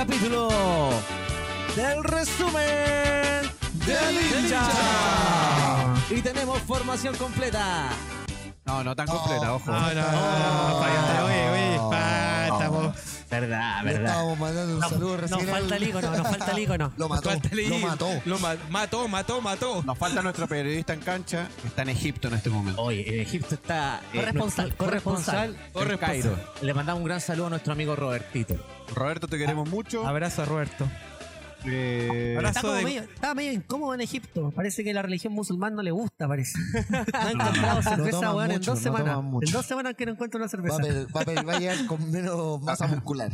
capítulo del resumen del hincha. Y tenemos formación completa. No, no tan completa, ojo. No, no, no. Verdad, Le verdad. estábamos mandando un saludo Nos recién. falta al- el icono, nos falta el icono. Lo mató, Falta el lo mató. Lo ma- mató, mató, mató. Nos falta nuestro periodista en cancha, que está en Egipto en este momento. Oye, en Egipto está eh, Corresponsal, corresponsal, corresponsal. Le mandamos un gran saludo a nuestro amigo Robertito. Roberto, te queremos mucho. Abrazo a Roberto. Eh. Está, como de- medio, está medio incómodo en Egipto. Parece que la religión musulmán no le gusta, parece. No ha encontrado cerveza, weón, en dos no semanas. En dos semanas que no encuentro una Va cerveza. a, per- va a per- va a llegar con menos masa muscular.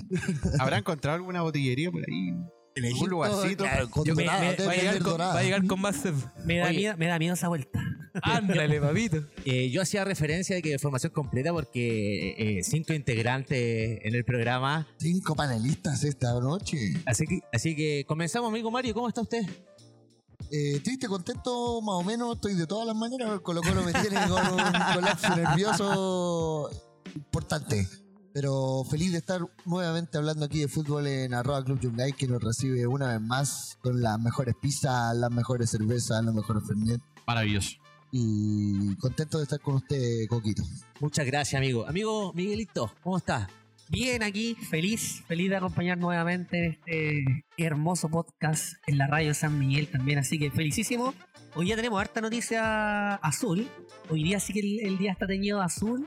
¿Habrá encontrado alguna botillería por ahí? En algún lugarcito. Claro, con Yo me- dorada, me- debe va, a llegar con, dorada. va a llegar con más. Me da, Oye. miedo, me da miedo esa vuelta. Ándale, papito. Eh, yo hacía referencia de que formación completa porque eh, cinco integrantes en el programa. Cinco panelistas esta noche. Así que, así que comenzamos, amigo Mario. ¿Cómo está usted? Eh, triste, contento, más o menos. Estoy de todas las maneras. Colo Colo me tiene con un colapso nervioso importante. Pero feliz de estar nuevamente hablando aquí de fútbol en arroba Club Yungay, que nos recibe una vez más con las mejores pizzas, las mejores cervezas, los mejores fernet. Maravilloso. Y contento de estar con usted, Coquito. Muchas gracias, amigo. Amigo Miguelito, ¿cómo está? Bien aquí, feliz, feliz de acompañar nuevamente en este hermoso podcast en la radio San Miguel también, así que felicísimo. Hoy ya tenemos harta noticia azul. Hoy día sí que el, el día está teñido azul.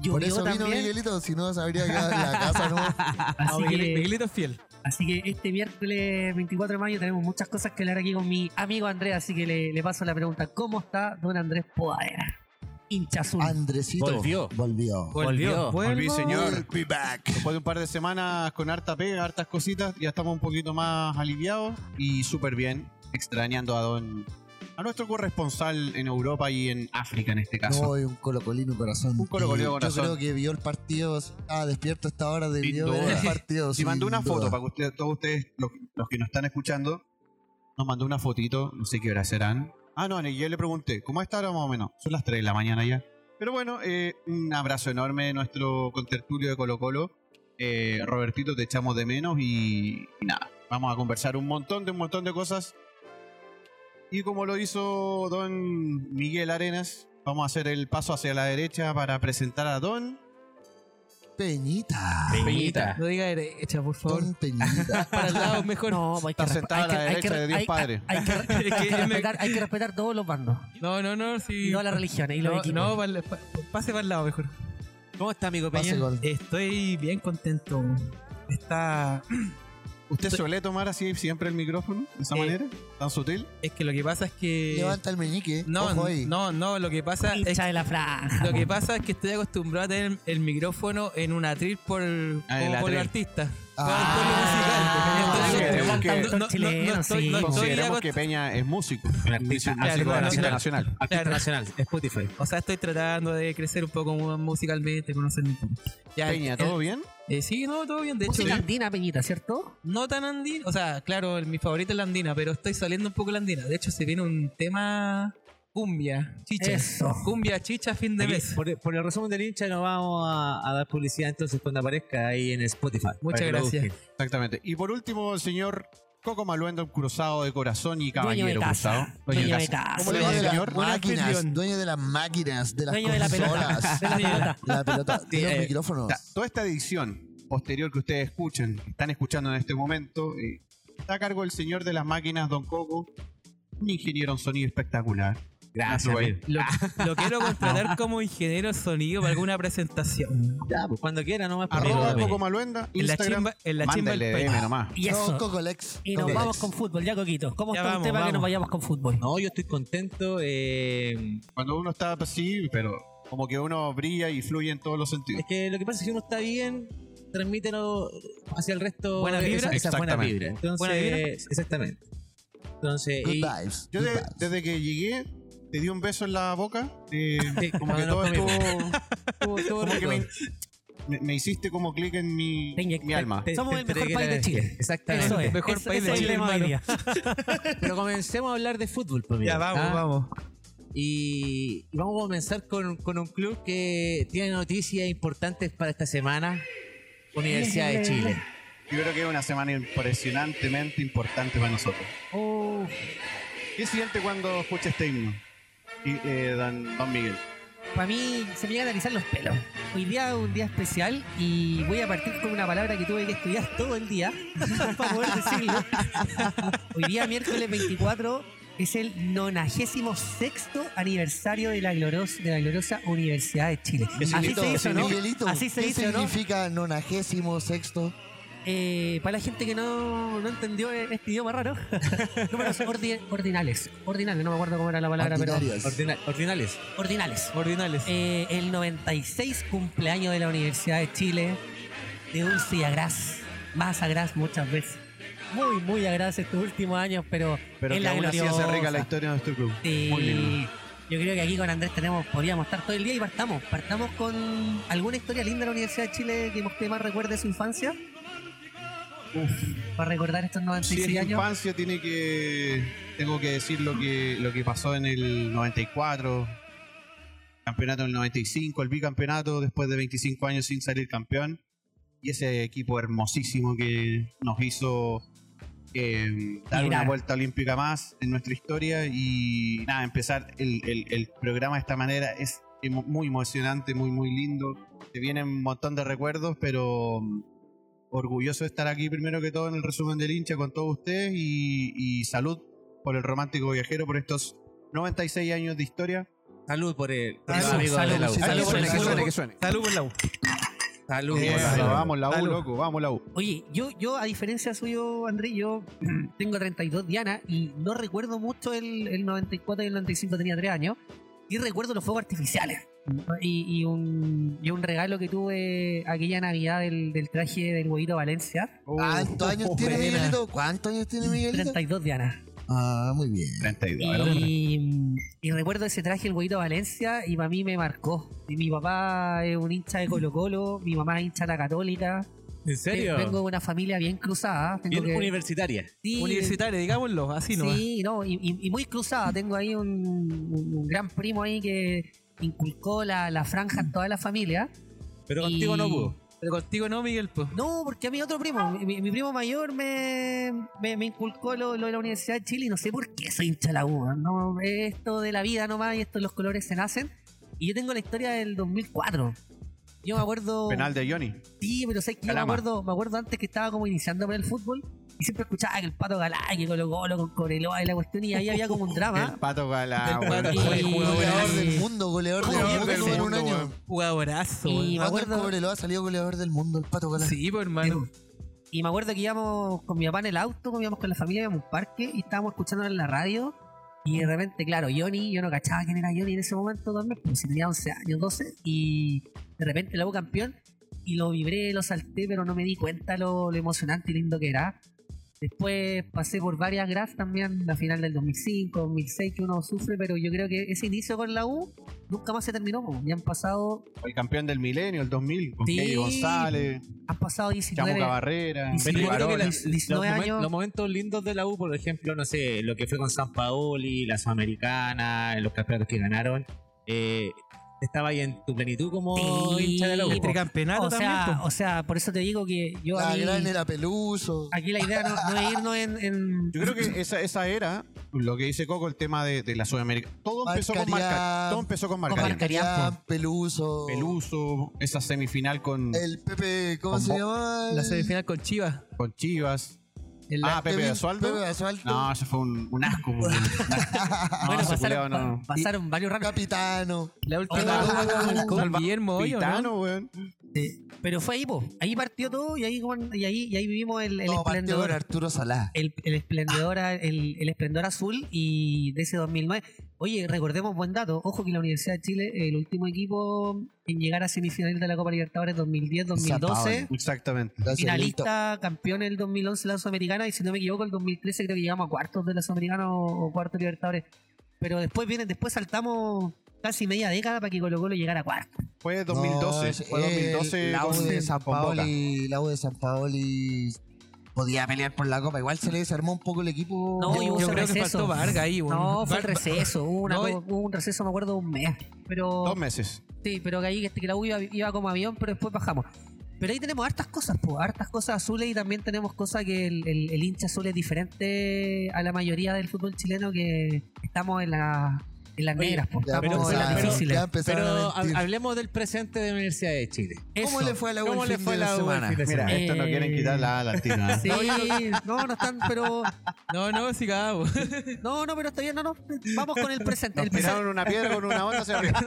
Llovió Por eso vino. Miguelito, si no quedado en la casa, ¿no? Así, No, Miguel- que, Miguelito es fiel. así que este miércoles 24 de mayo tenemos muchas cosas que hablar aquí con mi amigo Andrés, así que le, le paso la pregunta. ¿Cómo está don Andrés Podadera? Hincha azul. Andresito Volvió. Volvió. Volvió. Volví, señor. Be back. Después de un par de semanas con harta pega, hartas cositas, ya estamos un poquito más aliviados y súper bien, extrañando a don a nuestro corresponsal en Europa y en África en este caso. No, y un colocolino corazón. Un colocolino Y corazón. Yo creo que vio el partido, estaba despierto a esta hora, debió ver el partido. Si mandó una foto duda. para que usted- todos ustedes, los, los que nos están escuchando, nos mandó una fotito, no sé qué hora serán. Ah, no, y yo le pregunté, ¿cómo está ahora más o menos? Son las 3 de la mañana ya. Pero bueno, eh, un abrazo enorme de nuestro contertulio de Colo Colo. Eh, Robertito, te echamos de menos y, y nada, vamos a conversar un montón de un montón de cosas. Y como lo hizo don Miguel Arenas, vamos a hacer el paso hacia la derecha para presentar a don Peñita. Peñita. No diga derecha, por favor. Don Peñita. Para el lado mejor. No, hay que, Está sentada hay que- a la hay derecha que- de Dios hay- Padre. Hay, que, hay que que me- respetar, hay que respetar todos los bandos. No, no, no. Si... Y todas las religiones y los no, equipos. no, pa- pa- pase para el lado mejor. ¿Cómo está, amigo Pase Peña? gol. Estoy bien contento. Está. ¿Usted suele tomar así siempre el micrófono? ¿De esa Eh, manera? ¿Tan sutil? Es que lo que pasa es que. Levanta el meñique. No, Ojo ahí. no, no, lo que pasa es de la franja. Lo que pasa es que estoy acostumbrado a tener el micrófono en un atril por, Ah, en como el por el artista. Ah, el Consideremos que Peña es músico. Un artista, claro. Artista Claro. nacional, Spotify. O sea, estoy tratando de crecer un poco mu- musicalmente, conocer. Ya, Peña, el- ¿todo bien? Eh, sí, no, todo bien. De hecho, Música andina, Peñita, ¿cierto? no tan andina. O sea, claro, el- mi favorito es la andina, pero estoy saliendo un poco de la andina. De hecho, se viene un tema cumbia, chicha. Eso. Cumbia, chicha, fin de Aquí, mes. por, por el resumen del hincha nos vamos a, a dar publicidad entonces cuando aparezca ahí en Spotify. Muchas gracias. Exactamente. Y por último, el señor Coco Maluendo, cruzado de corazón y Dueño de caballero casa. cruzado. Dueño de casa. ¿Cómo le dueño va, de las señor? Buen máquinas, dueño de las máquinas, de las Dueño de la pelota. consolas, De la pelota. la pelota, de los eh, micrófonos. Toda esta edición posterior que ustedes escuchan, que están escuchando en este momento, eh, está a cargo del señor de las máquinas, Don Coco, un ingeniero en sonido espectacular. Gracias. Lo, lo quiero contratar como ingeniero de sonido para alguna presentación. Ya, pues, cuando quiera, nomás por Arroba. Coco Maluenda, En la chimba, en la chimba del país. DM nomás. Y Don eso. Cocolex. Y nos vamos con fútbol, ya Coquito. ¿Cómo Ya está vamos, usted para que nos vamos. vayamos con fútbol? No, yo estoy contento. eh, Cuando uno está así, pero como que uno brilla y fluye en todos los sentidos. es que lo que pasa es que si uno está bien, transmítelo hacia el resto. ¿Buena de vibra? Esa, esa buena Exactamente. vibra. Entonces, ¿Buena vibra? exactamente. Entonces, Good y- vibes. Yo good de- vibes. desde que llegué, te di un beso en la boca. eh, Sí, como que todo estuvo. como que me, me- me hiciste como clic en mi, mi alma. Te- Somos te el mejor país de Chile. Exactamente. Eso es. Mejor país de Chile. Pero comencemos a hablar de fútbol, pues, Ya, vamos, Ah, vamos. Y, y vamos a comenzar con, con un club que tiene noticias importantes para esta semana. Universidad de Chile. Yo creo que es una semana impresionantemente importante para nosotros. Oh, ¿Qué siente cuando escucha este himno? Y, eh, don, don Miguel. para mí se me llegan a erizar los pelos. Hoy día es un día especial y voy a partir con una palabra que tuve que estudiar todo el día para poder decirlo. Hoy día, miércoles 24, es el 96 aniversario de la, gloros- de la gloriosa Universidad de Chile. ¿Qué Así se hizo, ¿no? Miguelito, Así se ¿qué dice, ¿no? significa nonagésimo sexto? Eh, para la gente que no, no entendió este idioma raro, números ordi- ordinales. Ordinales, no me acuerdo cómo era la palabra, pero. Ordinarias. Ordina- ordinales. Ordinales. Ordinales. Eh, el 96 cumpleaños de la Universidad de Chile, de Dulce y Agraz, más Agraz muchas veces. Muy, muy Agraz estos últimos años, pero, Pero es que la aún así hace rica la historia de nuestro club. Sí. Muy lindo. Yo creo que aquí con Andrés tenemos, podríamos estar todo el día y partamos. Partamos con alguna historia linda de la Universidad de Chile que usted más recuerde de su infancia. Para recordar estos Si 96 es años. infancia, tiene que. Tengo que decir lo que, lo que pasó en el 94, campeonato del 95, el bicampeonato después de 25 años sin salir campeón. Y ese equipo hermosísimo que nos hizo eh, dar una vuelta olímpica más en nuestra historia. Y nada, empezar el, el- el programa de esta manera es muy emocionante, muy, muy lindo. Te vienen un montón de recuerdos, pero mm, orgulloso de estar aquí primero que todo en el resumen del hincha con todos ustedes y, y salud por el romántico viajero por estos 96 años de historia. Salud por el, por Salud, los amigos salud, de la U. salud, que que salud. suene, que suene. Salud por la U. Salud. Eso, por la U. vamos la U, Salud. loco, vamos la U. Oye, yo, yo a diferencia suyo, Andrés, yo tengo 32 Diana y no recuerdo mucho el, el 94 y el 95, tenía 3 años. Y recuerdo los fuegos artificiales. Y, y un, y un regalo que tuve aquella Navidad del, del traje del huevito Valencia. ¿Cuántos años tiene. Miguelito? ¿Cuántos años tiene Miguelito? 32 Diana. Ah, muy bien. 32. ¿verdad? Y, y recuerdo ese traje, el huevito Valencia, y para mí me marcó. Y mi papá es un hincha de Colo Colo, mi mamá es hincha de la Católica. ¿En serio? Vengo de una familia bien cruzada. Tengo Bien que- universitaria. Sí, Universitario, digámoslo, así no. Sí, no, y, y- y muy cruzada. Tengo ahí un, un- un gran primo ahí que inculcó la, la franja en toda la familia. Pero Y- contigo no pudo. Pero contigo no, Miguel, pues. No, porque a mi otro primo, mi, mi primo mayor me, me, me inculcó lo, lo de la Universidad de Chile y no sé por qué soy hincha de la U. No, esto de la vida nomás y esto los colores se nacen. Y yo tengo la historia del 2004. Yo me acuerdo. Penal de Johnny. Sí, pero sé que yo me acuerdo, me acuerdo antes que estaba como iniciándome el fútbol y siempre escuchaba que el pato Galá, que Colo Colo con Coreloa y la cuestión y ahí había como un drama. El pato Galá, Y- y- del mundo, goleador del mundo un año. Jugadorazo, Y me ¿Cuándo el acuerdo- Cobreloa salió goleador del mundo, el pato Galán? Sí, pues, hermano. Y me acuerdo que íbamos con mi papá en el auto, íbamos con la familia, íbamos a un parque y estábamos escuchando en la radio. Y de repente, claro, Johnny, yo no cachaba quién era Johnny en ese momento también, pues si tenía 11 años, 12. Y de repente la hubo campeón y lo vibré, lo salté, pero no me di cuenta lo, lo emocionante y lindo que era. Después pasé por varias grafs también, la final del 2005, 2006, que uno sufre, pero yo creo que ese inicio con la U nunca más se terminó. pues. Ya han pasado, El campeón del milenio, el 2000, con Sí. Kevin González, han pasado 19, Chamuca Barrera, Sí, Pero yo creo que la- Diez- los, 19 momen- años. los momentos lindos de la U, por ejemplo, no sé, lo que fue con San Paoli, la Sudamericana, los campeonatos que ganaron, eh, estaba ahí en tu plenitud como Sí, hincha de la U. tricampeonato o sea, también, pues. o sea, por eso te digo que yo a La mí- gran era Peluso. aquí la idea no, no es irnos en, en- Yo creo que esa, esa era, lo que dice Coco, el tema de, de la Sudamérica. Todo empezó con Marcaría- Marca. Todo empezó con Marca. Marca- Marcaría, Peluso. Peluso, esa semifinal con, El Pepe, ¿cómo Con se llama? La semifinal con Chivas. con Chivas. El Ah, Pepe Basualdo. Pepe Basualdo. No, ese fue un, un asco. bueno, pasaron, no. varios ratos. Capitano. la última Hola. con Salva- Guillermo Hoyo, ¿no? Pitano, weón. Sí. Pero fue ahí, po. ahí partió todo y ahí, y ahí, y ahí vivimos el, el No, partió con esplendor. Arturo Salá. El, el esplendor, el, el esplendor azul y de ese 2009. Oye, recordemos buen dato. Ojo que la Universidad de Chile, el último equipo en llegar a semifinales de la Copa Libertadores 2010-2012. Exactamente. Finalista, campeón en el 2011 de la Sudamericana y si no me equivoco el 2013 creo que llegamos a cuartos de la Sudamericana o, o cuartos de Libertadores. Pero después viene, después saltamos casi media década para que Colo Colo llegara a cuartos. Fue 2012. No, fue 2012 el- la U con, de San. Paoli, la U de San Paoli podía pelear por la copa. Igual se le desarmó un poco el equipo. No, Yo, yo creo que faltó Vargas ahí, weón. No, fue el receso, hubo, una No, co- hubo un receso, me acuerdo, de un mes. Pero Dos meses. sí, pero que ahí este, que la U iba, iba como avión, pero después bajamos. pero ahí tenemos hartas cosas, pues, hartas cosas azules y también tenemos cosas que el, el- el hincha azul es diferente a la mayoría del fútbol chileno que estamos en, la, en las negras, ya pero- en las pero- difíciles. ya empezaron Pero a hablemos del presente de la Universidad de Chile. ¿Cómo Eso. le fue a la U ¿Cómo le fue la semana? de Mira, semana? esto no quieren Eh, quitar la ¿eh? Sí, no, no están, pero. No, no, sí, cagamos. No, no, pero está bien, no, no. Vamos con el presente. Nos tiraron una piedra con una onda hacia arriba.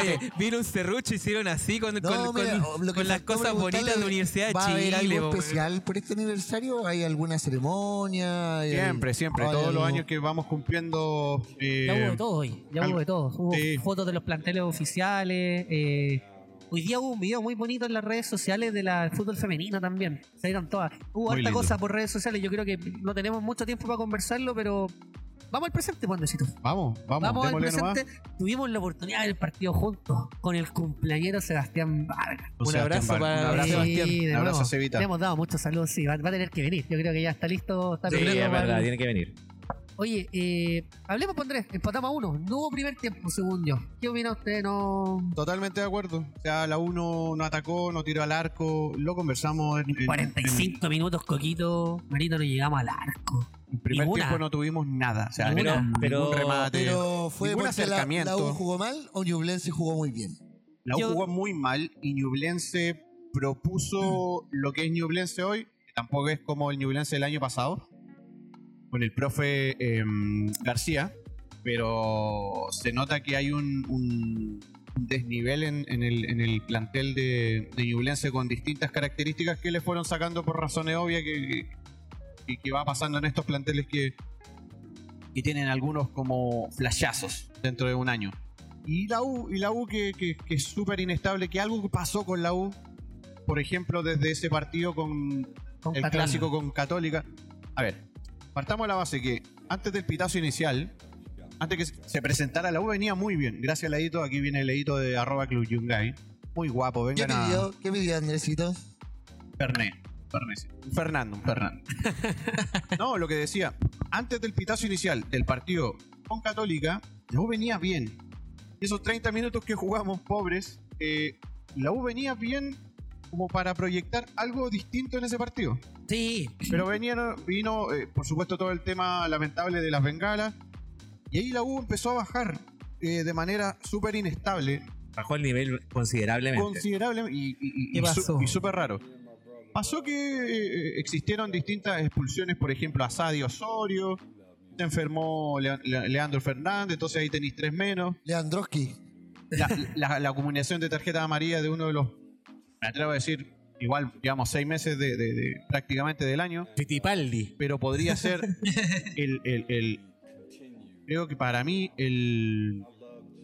Oye, vino un serrucho y hicieron así con, No, con, mira, con- que con las cosas bonitas de la Universidad de ¿Va a haber Chile. algo especial por este aniversario? ¿Hay alguna ceremonia? ¿Hay- Siempre, siempre. Todos los años que vamos cumpliendo. eh, hubo de todo hoy, ya hubo de todo. Hubo sí. fotos de los planteles oficiales. eh, hoy día hubo un video muy bonito en las redes sociales de la del fútbol femenino también. Se dieron todas. Hubo harta cosa por redes sociales. Yo creo que no tenemos mucho tiempo para conversarlo, pero vamos al presente, Pondecito. Vamos, vamos, Vamos al nomás. presente. Tuvimos la oportunidad del partido juntos con el cumpleañero Sebastián Vargas. O Un sea, abrazo Vargas, para un abrazo. Sebastián. Sí, Un abrazo a Cevita. Le hemos dado muchos saludos, sí, va, va a tener que venir. Yo creo que ya está listo. Está Sí, es verdad, tiene que venir. Oye, eh, hablemos, Andrés. Empatamos a uno. No hubo primer tiempo, según yo. ¿Qué opina usted? No. Totalmente de acuerdo. O sea, la 1 no atacó, no tiró al arco. Lo conversamos en, en- 45 minutos, Coquito. Marito, no llegamos al arco. en el primer Ninguna. tiempo no tuvimos nada. O sea, Ninguna. ningún Pero- remate. Pero fue ningún porque la, acercamiento. la U jugó mal o Ñublense jugó muy bien. La U Yo- jugó muy mal y Ñublense propuso lo que es Ñublense hoy, que tampoco es como el Ñublense del año pasado, con el profe em, García, pero se nota que hay un, desnivel en, en el, en el plantel de, de Ñublense con distintas características que le fueron sacando por razones obvias que, que, que va pasando en estos planteles que, que tienen algunos como flashazos dentro de un año. Y la U, y la U que, que- que es súper inestable, que algo pasó con la U, por ejemplo, desde ese partido con Con el Católica. clásico con Católica. A ver, partamos de la base que antes del pitazo inicial, antes que se presentara la U venía muy bien. Gracias, Leito. Aquí viene el Leito de arroba Club Yungay. Muy guapo, ¿Qué vengan a pidió? ¿Qué pidió Andresito? Fernet. Fernando, un Fernando. no, lo que decía, antes del pitazo inicial del partido con Católica, la U venía bien. Esos 30 minutos que jugamos, pobres, eh, la U venía bien como para proyectar algo distinto en ese partido. Sí. Pero venía, vino, eh, por supuesto, todo el tema lamentable de las bengalas. Y ahí la U empezó a bajar eh, de manera súper inestable, Bajó el nivel considerablemente. considerable y, y- y- súper raro. Pasó que eh, existieron distintas expulsiones, por ejemplo, a Sadio Osorio, se enfermó Le- Le- Leandro Fernández, entonces ahí tenéis tres menos. Leandroski. La, la, la acumulación de tarjeta amarilla de uno de los, me atrevo a decir, igual, digamos, seis meses de, de- de- prácticamente del año, Fittipaldi. pero podría ser el, el- el- creo que para mí el,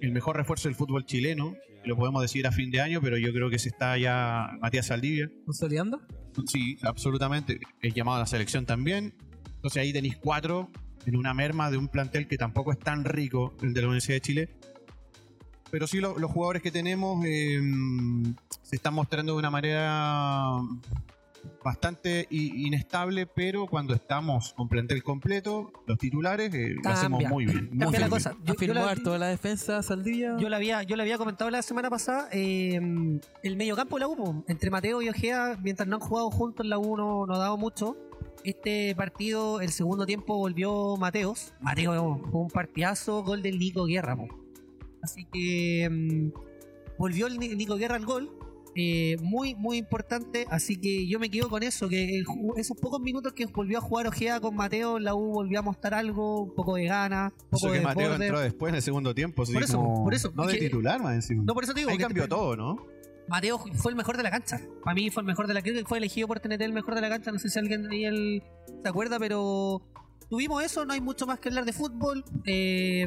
el mejor refuerzo del fútbol chileno, lo podemos decir a fin de año, pero yo creo que se está ya Matías Saldivia. ¿Consolidando? Sí, absolutamente. Es llamado a la selección también. Entonces ahí tenéis cuatro en una merma de un plantel que tampoco es tan rico, el de la Universidad de Chile. Pero sí lo- los jugadores que tenemos eh, se están mostrando de una manera bastante inestable, pero cuando estamos con plantel completo, los titulares eh, lo hacemos muy bien. muy Cambia la cosa. Yo, yo la, harto la defensa, Saldivia. yo la había, yo la había comentado la semana pasada. eh, el mediocampo de la U, entre Mateo y Ojea, mientras no han jugado juntos, la U no, no ha dado mucho. Este partido, el segundo tiempo, volvió Mateos. Mateo fue un partidazo, gol del Nico Guerra. po. Así que mm, volvió el Ni- Nico Guerra al gol. eh, muy, muy importante. Así que yo me quedo con eso, que esos pocos minutos que volvió a jugar Ojea con Mateo, la U volvió a mostrar algo, un poco de gana, un poco Eso que de Mateo desborde. entró después en el segundo tiempo. Por eso, como- por eso, No de que- titular, más encima. No, por eso te digo. Ahí que cambió te- todo, ¿no? Mateo fue el mejor de la cancha. Para mí fue el mejor de la cancha. Fue elegido por TNT el mejor de la cancha. No sé si alguien ahí el- se acuerda, pero tuvimos eso. No hay mucho más que hablar de fútbol. Eh,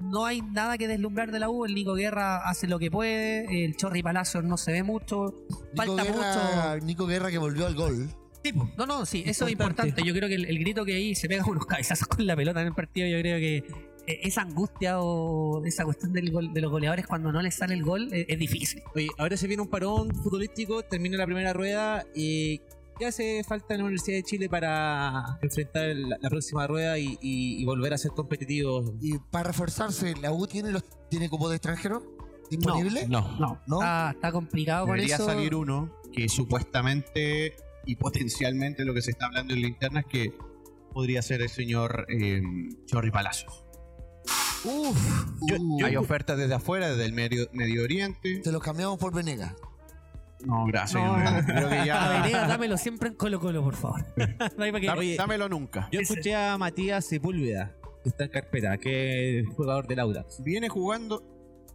no hay nada que deslumbrar de la U. El Nico Guerra hace lo que puede. El Chorri Palacios no se ve mucho. Nico Falta Guerra, mucho. Nico Guerra que volvió al gol. Tipo, no, no, sí, eso es Importante. Yo creo que el, el grito que ahí se pega unos cabezazos con la pelota en el partido, yo creo que eh, esa angustia o esa cuestión del gol- de los goleadores cuando no les sale el gol eh, es difícil. Oye, ahora se viene un parón futbolístico, termina la primera rueda y ¿qué hace falta en la Universidad de Chile para enfrentar la, la próxima rueda y, y- y volver a ser competitivos? Y para reforzarse, la U tiene los tiene cupo de extranjero. ¿Disponible? No. No, ¿No? Está, está complicado con Debería eso. salir uno que supuestamente y potencialmente lo que se está hablando en la interna es que podría ser el señor eh, Chorri Palacios. Uf. Yo- Uh, hay ofertas desde afuera, desde el Medio, Medio Oriente. Te los cambiamos por Venegas. No, gracias. No, yo creo que A ya. Venegas, dámelo siempre en Colo Colo, por favor. No hay para qué- Dame- dámelo nunca. Yo escuché a Matías Sepúlveda, que está en carpeta, que es jugador del Audax. Viene jugando.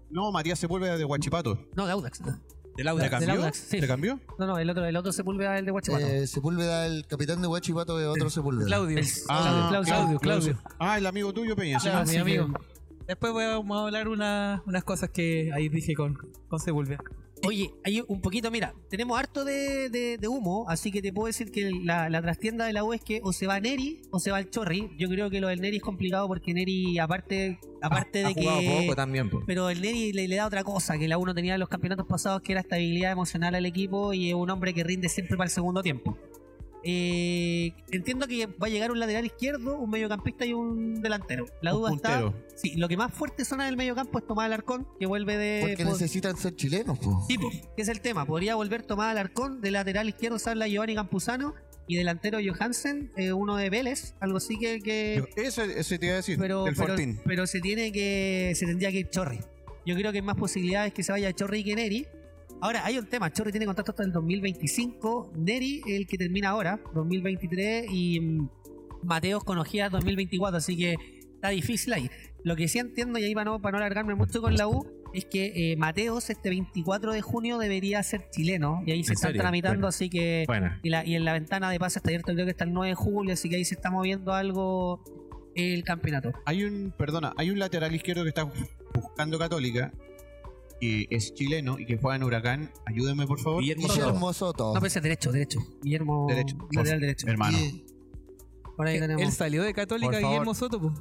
No, Matías Sepúlveda de Huachipato. No, de Audax. Del ¿Le Audax. cambió? Audax, sí. ¿Le cambió? no, no, el otro, el otro Sepúlveda es el de Huachipato. Eh, Sepúlveda, el capitán de Huachipato es otro Sepúlveda. Claudio. Ah, Claudio, Claudio, Claudio. Ah, el amigo tuyo, Peña. sí. Claro, así mi que- amigo. Después voy a, vamos a hablar una- unas cosas que ahí dije con, con Sepúlveda. Oye, hay un poquito, mira, tenemos harto de, de- de humo, así que te puedo decir que la, la trastienda de la U es que o se va Neri o se va el Chorri. Yo creo que lo del Neri es complicado porque Neri, aparte, aparte ha de que. poco también. Pero el Neri le, le da otra cosa que la U no tenía en los campeonatos pasados, que era estabilidad emocional al equipo y es un hombre que rinde siempre para el segundo tiempo. Eh, entiendo que va a llegar un lateral izquierdo, un mediocampista y un delantero. La duda está. Sí, lo que más fuerte suena del mediocampo es Tomás Alarcón, que vuelve de. Porque po- necesitan ser chilenos, po. Sí, po, que es el tema. Podría volver Tomás Alarcón, de lateral izquierdo se habla Giovanni Campuzano y delantero Johansen, eh, uno de Vélez, algo así que. que- Yo- Ese, ese te iba a decir. pero, del pero, Fortín. pero se tiene que. Se tendría que ir Chorri. Yo creo que hay más posibilidades que se vaya Chorri que Neri. Ahora, hay un tema. Chorri tiene contrato hasta el 2025. Neri, el que termina ahora, 2023. Y mm, Mateos con Ojeda 2024. Así que está difícil ahí. Lo que sí entiendo, y ahí para no, para no alargarme mucho con la U, es que eh, Mateos este 24 de junio debería ser chileno. Y ahí se ¿En están serio? tramitando. Bueno. Así que. Bueno, Y, la- y en la ventana de pase está abierto, creo que está el 9 de julio. Así que ahí se está moviendo algo el campeonato. Hay un, perdona, hay un lateral izquierdo que está buscando Católica, que es chileno y que juega en Huracán. Ayúdenme, por favor. Guillermo Soto. Guillermo Soto. No, es derecho, derecho. Guillermo. Derecho. Lateral derecho. Hermano. Por ahí tenemos. Él salió de Católica. Guillermo Soto, pues.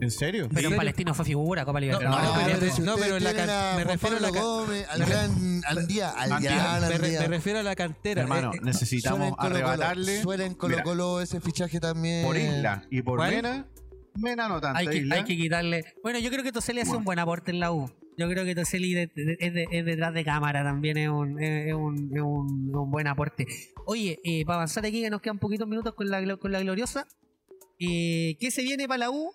¿En serio? Pero en ¿En Palestino fue figura, Copa No, Libertadores. Pero- pero si no, ustedes pero la tienen can- a me refiero a la Gómez, al gran Andía, al Andía. gran Me, re- Andía. me refiero a la cantera. Hermano, Eh, eh, necesitamos en arrebatarle Suena en Colo ese fichaje también. por Isla y por ¿Cuál? Mena. Mena no tanto. hay, que, Isla. hay que quitarle. Bueno, yo creo que Toseli hace un buen aporte en la U. Yo creo que de- es, de- detrás de cámara también es un, es un, es un- buen aporte. Oye, eh, para avanzar aquí, que nos quedan poquitos minutos con la, con la gloriosa. Eh, ¿Qué se viene para la U?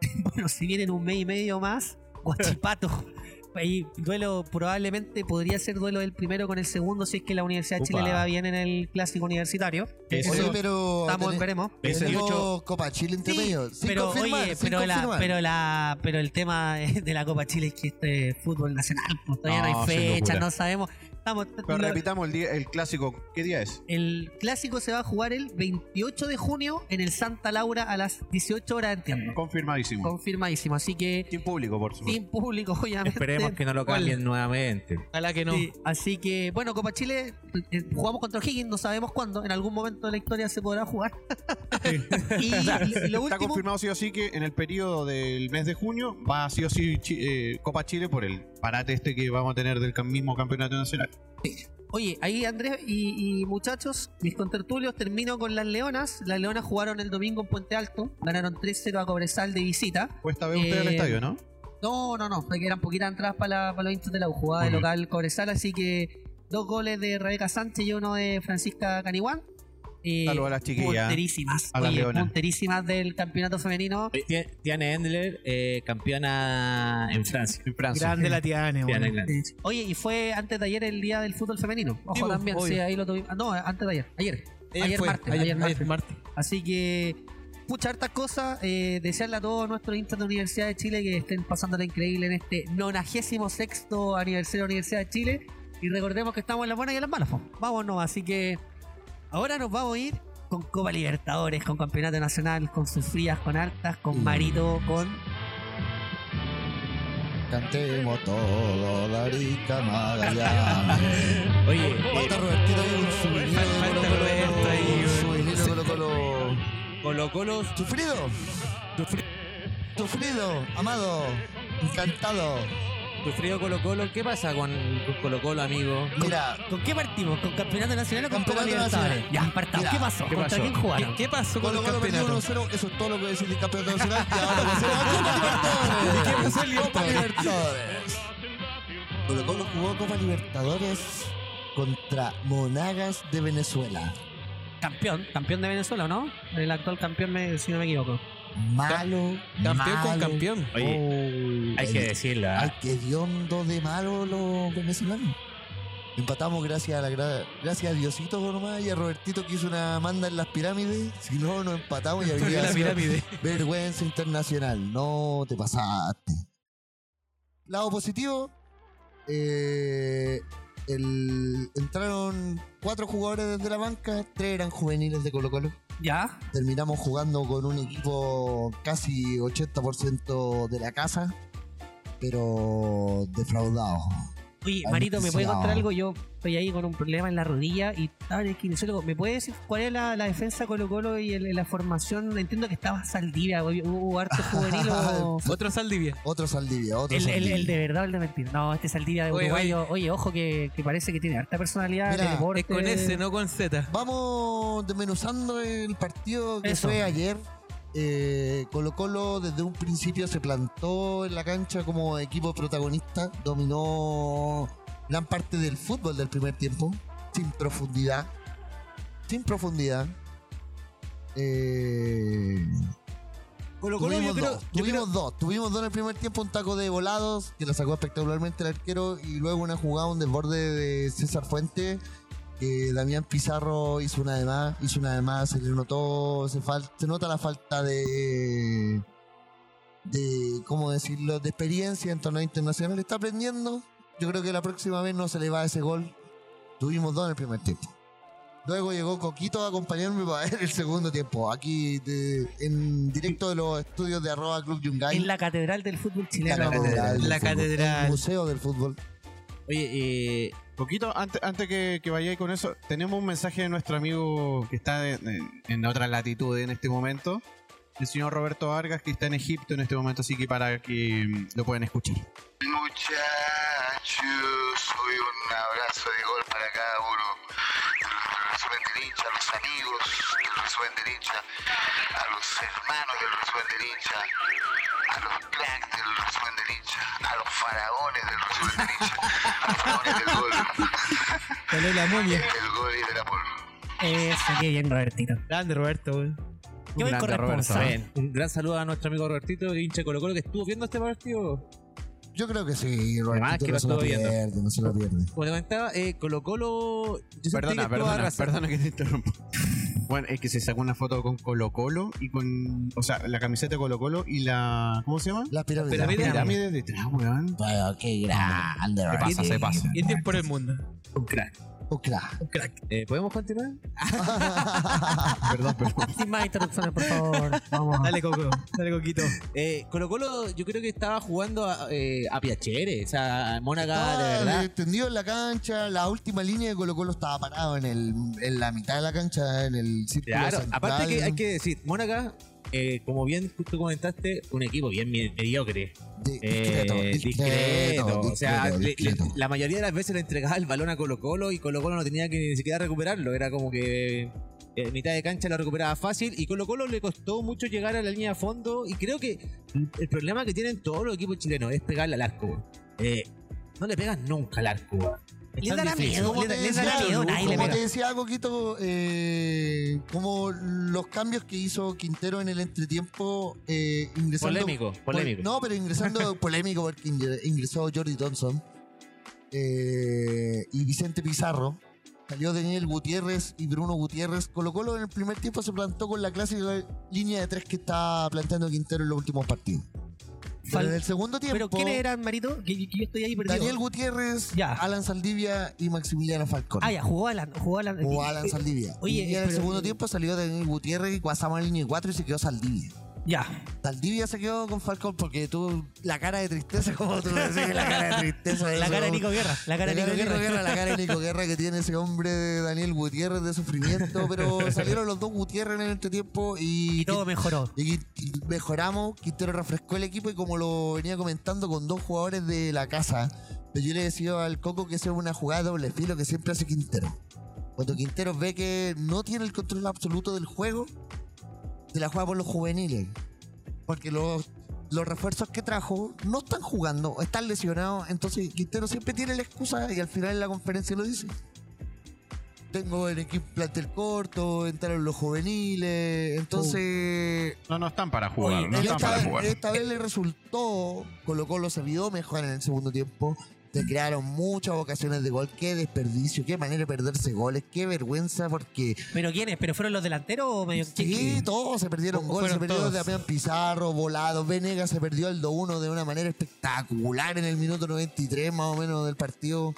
bueno, si vienen un mes y medio más, Guachipato. Ahí duelo probablemente podría ser duelo del primero con el segundo si es que la Universidad de Chile le va bien en el clásico universitario. Eso- Oye, pero Estamos, tene- veremos. Ese tenemos 18 Copa Chile entre Sí, medio. Sin pero confirmar, oye, sin pero la, pero la, pero el tema de la Copa Chile es que este es fútbol nacional, pues todavía no, No, hay fecha, no sabemos. Estamos, Pero repitamos el, día, el clásico. ¿Qué día es? el clásico se va a jugar el 28 de junio en el Santa Laura a las 18 horas, entiendo. Confirmadísimo. Confirmadísimo, así que Sin público, por supuesto. sin público, obviamente. esperemos que no lo ¿Cuál? cambien nuevamente. Ojalá que no. Sí, así que, bueno, Copa Chile, eh, jugamos contra O'Higgins, no sabemos cuándo, en algún momento de la historia se podrá jugar. sea, y lo está último, confirmado sí o sí que en el periodo del mes de junio va sí o sí eh, Copa Chile por el parate este que vamos a tener del mismo campeonato nacional. Oye, ahí Andrés y, y muchachos, mis contertulios, termino con las Leonas. Las Leonas jugaron el domingo en Puente Alto, ganaron 3-0 a Cobresal de visita. Cuesta ver usted al Eh, estadio, ¿no? No, no, no, fue que eran poquitas entradas para, los hinchas de la U, jugada de local Cobresal, así que dos goles de Rebeca Sánchez y uno de Francisca Caniguán. Eh, Saludos a las chiquillas. Punterísimas, A oye, punterísimas del campeonato femenino. Ti- Tiane Endler, eh, campeona en Francia. En Francia. Grande la Tiane, Tiane bueno. Oye, y fue antes de ayer el día del fútbol femenino. Ojo Sí, también, obvio. sí, ahí lo tuvimos. No, antes de ayer, ayer. Ayer, fue, martes, ayer, ayer ayer martes. martes. Así que, pucha, hartas cosas. Eh, desearle a todos nuestros hinchas de la Universidad de Chile que estén pasándola increíble en este 96 aniversario de la Universidad de Chile. Y recordemos que estamos en las buenas y en las malas. Vámonos, así que ahora nos vamos a ir con Copa Libertadores, con Campeonato Nacional, con sus frías, con altas, con Mm. Marito, con. Cantemos todo, Darica Magallanes. Oye, Falta Robertito ahí un souvenir Falta Roberto ahí, un souvenir de Colo-Colo. Colo Colo Sufrido. Sufrido, amado, encantado. Colo Colo. ¿Qué pasa con, con Colo Colo, amigo? Mira, ¿Con qué partimos? ¿Con Campeonato Nacional o con Copa Campeonato Libertadores? Nacional. Ya, partamos. Mira, ¿Qué pasó? ¿qué ¿Contra pasó? quién jugaron? ¿Qué, qué pasó con Colo el Colo perdió campeonato? 1-0, eso es todo lo que decir del campeonato nacional. Y ahora pasemos a Copa Libertadores. ¿Y qué pasó el Copa Libertadores? Colo Colo jugó Copa Libertadores contra Monagas de Venezuela. Campeón, campeón de Venezuela, ¿o ¿no? El actual campeón, me- si no me equivoco. Malo. Campeón con malo. campeón. Oye, hay que decirlo. ¿ah? Ay, qué hediondo de malo los venezolanos. Empatamos gracias a la gra- gracias a Diosito nomás y a Robertito que hizo una manda en las pirámides. Si no, nos empatamos y habría la pirámide. vergüenza internacional. No te pasaste. Lado positivo. eh, el- entraron cuatro jugadores desde la banca, tres eran juveniles de Colo Colo. Ya. Terminamos jugando con un equipo casi 80% de la casa, pero defraudado. Oye, Marito, ¿me puede contar algo? Yo estoy ahí con un problema en la rodilla y estaba en el kinesiólogo. ¿Me puede decir cuál es la, la defensa Colo Colo y el- la formación? Entiendo que estaba Saldivia, hubo hubo harto juvenil o... Otro Saldivia. Otro Saldivia, otro El, el- Saldivia. el de verdad o el de mentira. No, este Saldivia de Oye, uruguayo. Oye, ojo que, que parece que tiene harta personalidad Mira, de deporte. Es con S, no con Z. Vamos desmenuzando el partido que Eso. fue ayer. Eh, Colo Colo desde un principio se plantó en la cancha como equipo protagonista, dominó gran parte del fútbol del primer tiempo, sin profundidad. Sin profundidad. Eh, Colo Colo yo tuvimos creo, dos, yo tuvimos creo- dos, tuvimos dos en el primer tiempo, un taco de volados que la sacó espectacularmente el arquero y luego una jugada, un desborde de César Fuente que Damián Pizarro hizo una de más, hizo una de más, se le notó, se, fal- se nota la falta de de cómo decirlo, de experiencia en torneo internacional, está aprendiendo. Yo creo que la próxima vez no se le va ese gol. Tuvimos dos en el primer tiempo. Luego llegó Coquito a acompañarme para ver el segundo tiempo. Aquí de- en directo de los estudios de arroba Club Yungay. En la catedral del fútbol chileno. La catedral. del La fútbol, catedral. El museo del fútbol. Oye, eh, Poquito, antes, antes que, vayáis con eso, tenemos un mensaje de nuestro amigo que está en otra latitud en este momento, el señor Roberto Vargas, que está en Egipto en este momento, así que para que mm, lo puedan escuchar. Muchachos, un abrazo de gol para cada uno. A los amigos del resumen del hincha, a los hermanos del resumen del hincha, a los cracks del resumen del hincha, a los faraones del resumen del hincha, a los faraones del gol, Salió la momia. del gol y del amor. Eso, qué bien, Robertito. Grande, Roberto. Qué buen grande, corresponsal. Un gran saludo a nuestro amigo Robertito, el hincha de Colo Colo, que estuvo viendo este partido. Yo creo que sí, Además que no se lo pierde, no se lo pierde. Como te comentaba, eh, Colo Colo. yo sentí que Perdona, perdona, perdona que te interrumpa. Bueno, es que se sacó una foto con Colo Colo y con, o sea, la camiseta de Colo Colo y la, ¿cómo se llama? La pirámide. La pirámide. pirámide detrás, weón. Bueno, qué grande, Se pasa, se pasa. Y por el mundo. Un crack. Un crack. Un crack. Eh, ¿Podemos continuar? Perdón, perdón. Sin más introducciones, por favor. Vamos. Dale, Coco. Dale, Coquito. Eh, Colo Colo, yo creo que estaba jugando a, eh, a Piacere. O sea, Mónaga, Estaba de verdad. Tendido en la cancha, la última línea de Colo Colo estaba parado en, el, en la mitad de la cancha, en el círculo Claro, central. aparte que hay que decir, Mónaga, eh, como bien tú comentaste, un equipo bien mediocre. Di- Eh, discreto, discreto, O sea, discreto, le- le- discreto. la mayoría de las veces le entregaba el balón a Colo Colo y Colo Colo no tenía que ni siquiera recuperarlo. Era como que en mitad de cancha lo recuperaba fácil y Colo Colo le costó mucho llegar a la línea de fondo y creo que el problema que tienen todos los equipos chilenos es pegarle al arco. Eh, no le pegan nunca al arco. Es Le tan da difícil. miedo, Como le, te le da decía, miedo, le como te decía Coquito, eh, como los cambios que hizo Quintero en el entretiempo, eh, ingresando... Polémico, polémico. No, pero ingresando polémico porque ingre- ingresó Jordi Thompson eh, y Vicente Pizarro. Salió Daniel Gutiérrez y Bruno Gutiérrez. Colo Colo en el primer tiempo se plantó con la clásica línea de tres que está planteando Quintero en los últimos partidos. Pero Fal- en el segundo tiempo, ¿Pero quiénes eran, Marito? Que, que yo estoy ahí perdido. Daniel Gutiérrez, Ya. Alan Saldivia y Maximiliano Falcón. Ah, ya, jugó Alan. Jugó Alan. Jugó Alan Saldivia. oye, y en el segundo tiempo salió Daniel Gutiérrez y pasamos a línea de 4 y se quedó Saldivia. Ya. Saldivia se quedó con Falcón porque tuvo la cara de tristeza, como tú decís, la cara de tristeza. de La cara de. Nico Guerra. La cara de Nico Guerra. la cara de Nico Guerra que tiene ese hombre de Daniel Gutiérrez de sufrimiento, pero salieron los dos Gutiérrez en el entretiempo y, Y todo mejoró. y mejoramos, Quintero refrescó el equipo y como lo venía comentando con dos jugadores de la casa, pero yo le decía al Coco que esa es una jugada doble filo que siempre hace Quintero. Cuando Quintero ve que no tiene el control absoluto del juego, se la juega por los juveniles. Porque los los refuerzos que trajo no están jugando, están lesionados. Entonces Quintero siempre tiene la excusa y al final en la conferencia lo dice. Tengo el equipo plantel corto, entraron los juveniles, entonces No, no están para jugar. Oye, no y están esta, para vez, jugar. esta vez le resultó, Colo Colo se vio mejor en el segundo tiempo. Se crearon muchas ocasiones de gol. Qué desperdicio, qué manera de perderse goles, qué vergüenza, porque ¿Pero quiénes? ¿Pero fueron los delanteros o medio sí, todos se perdieron goles. Se perdió. Damián Pizarro, Volado, Venegas se perdió el 2-1 de una manera espectacular en el minuto 93 más o menos del partido.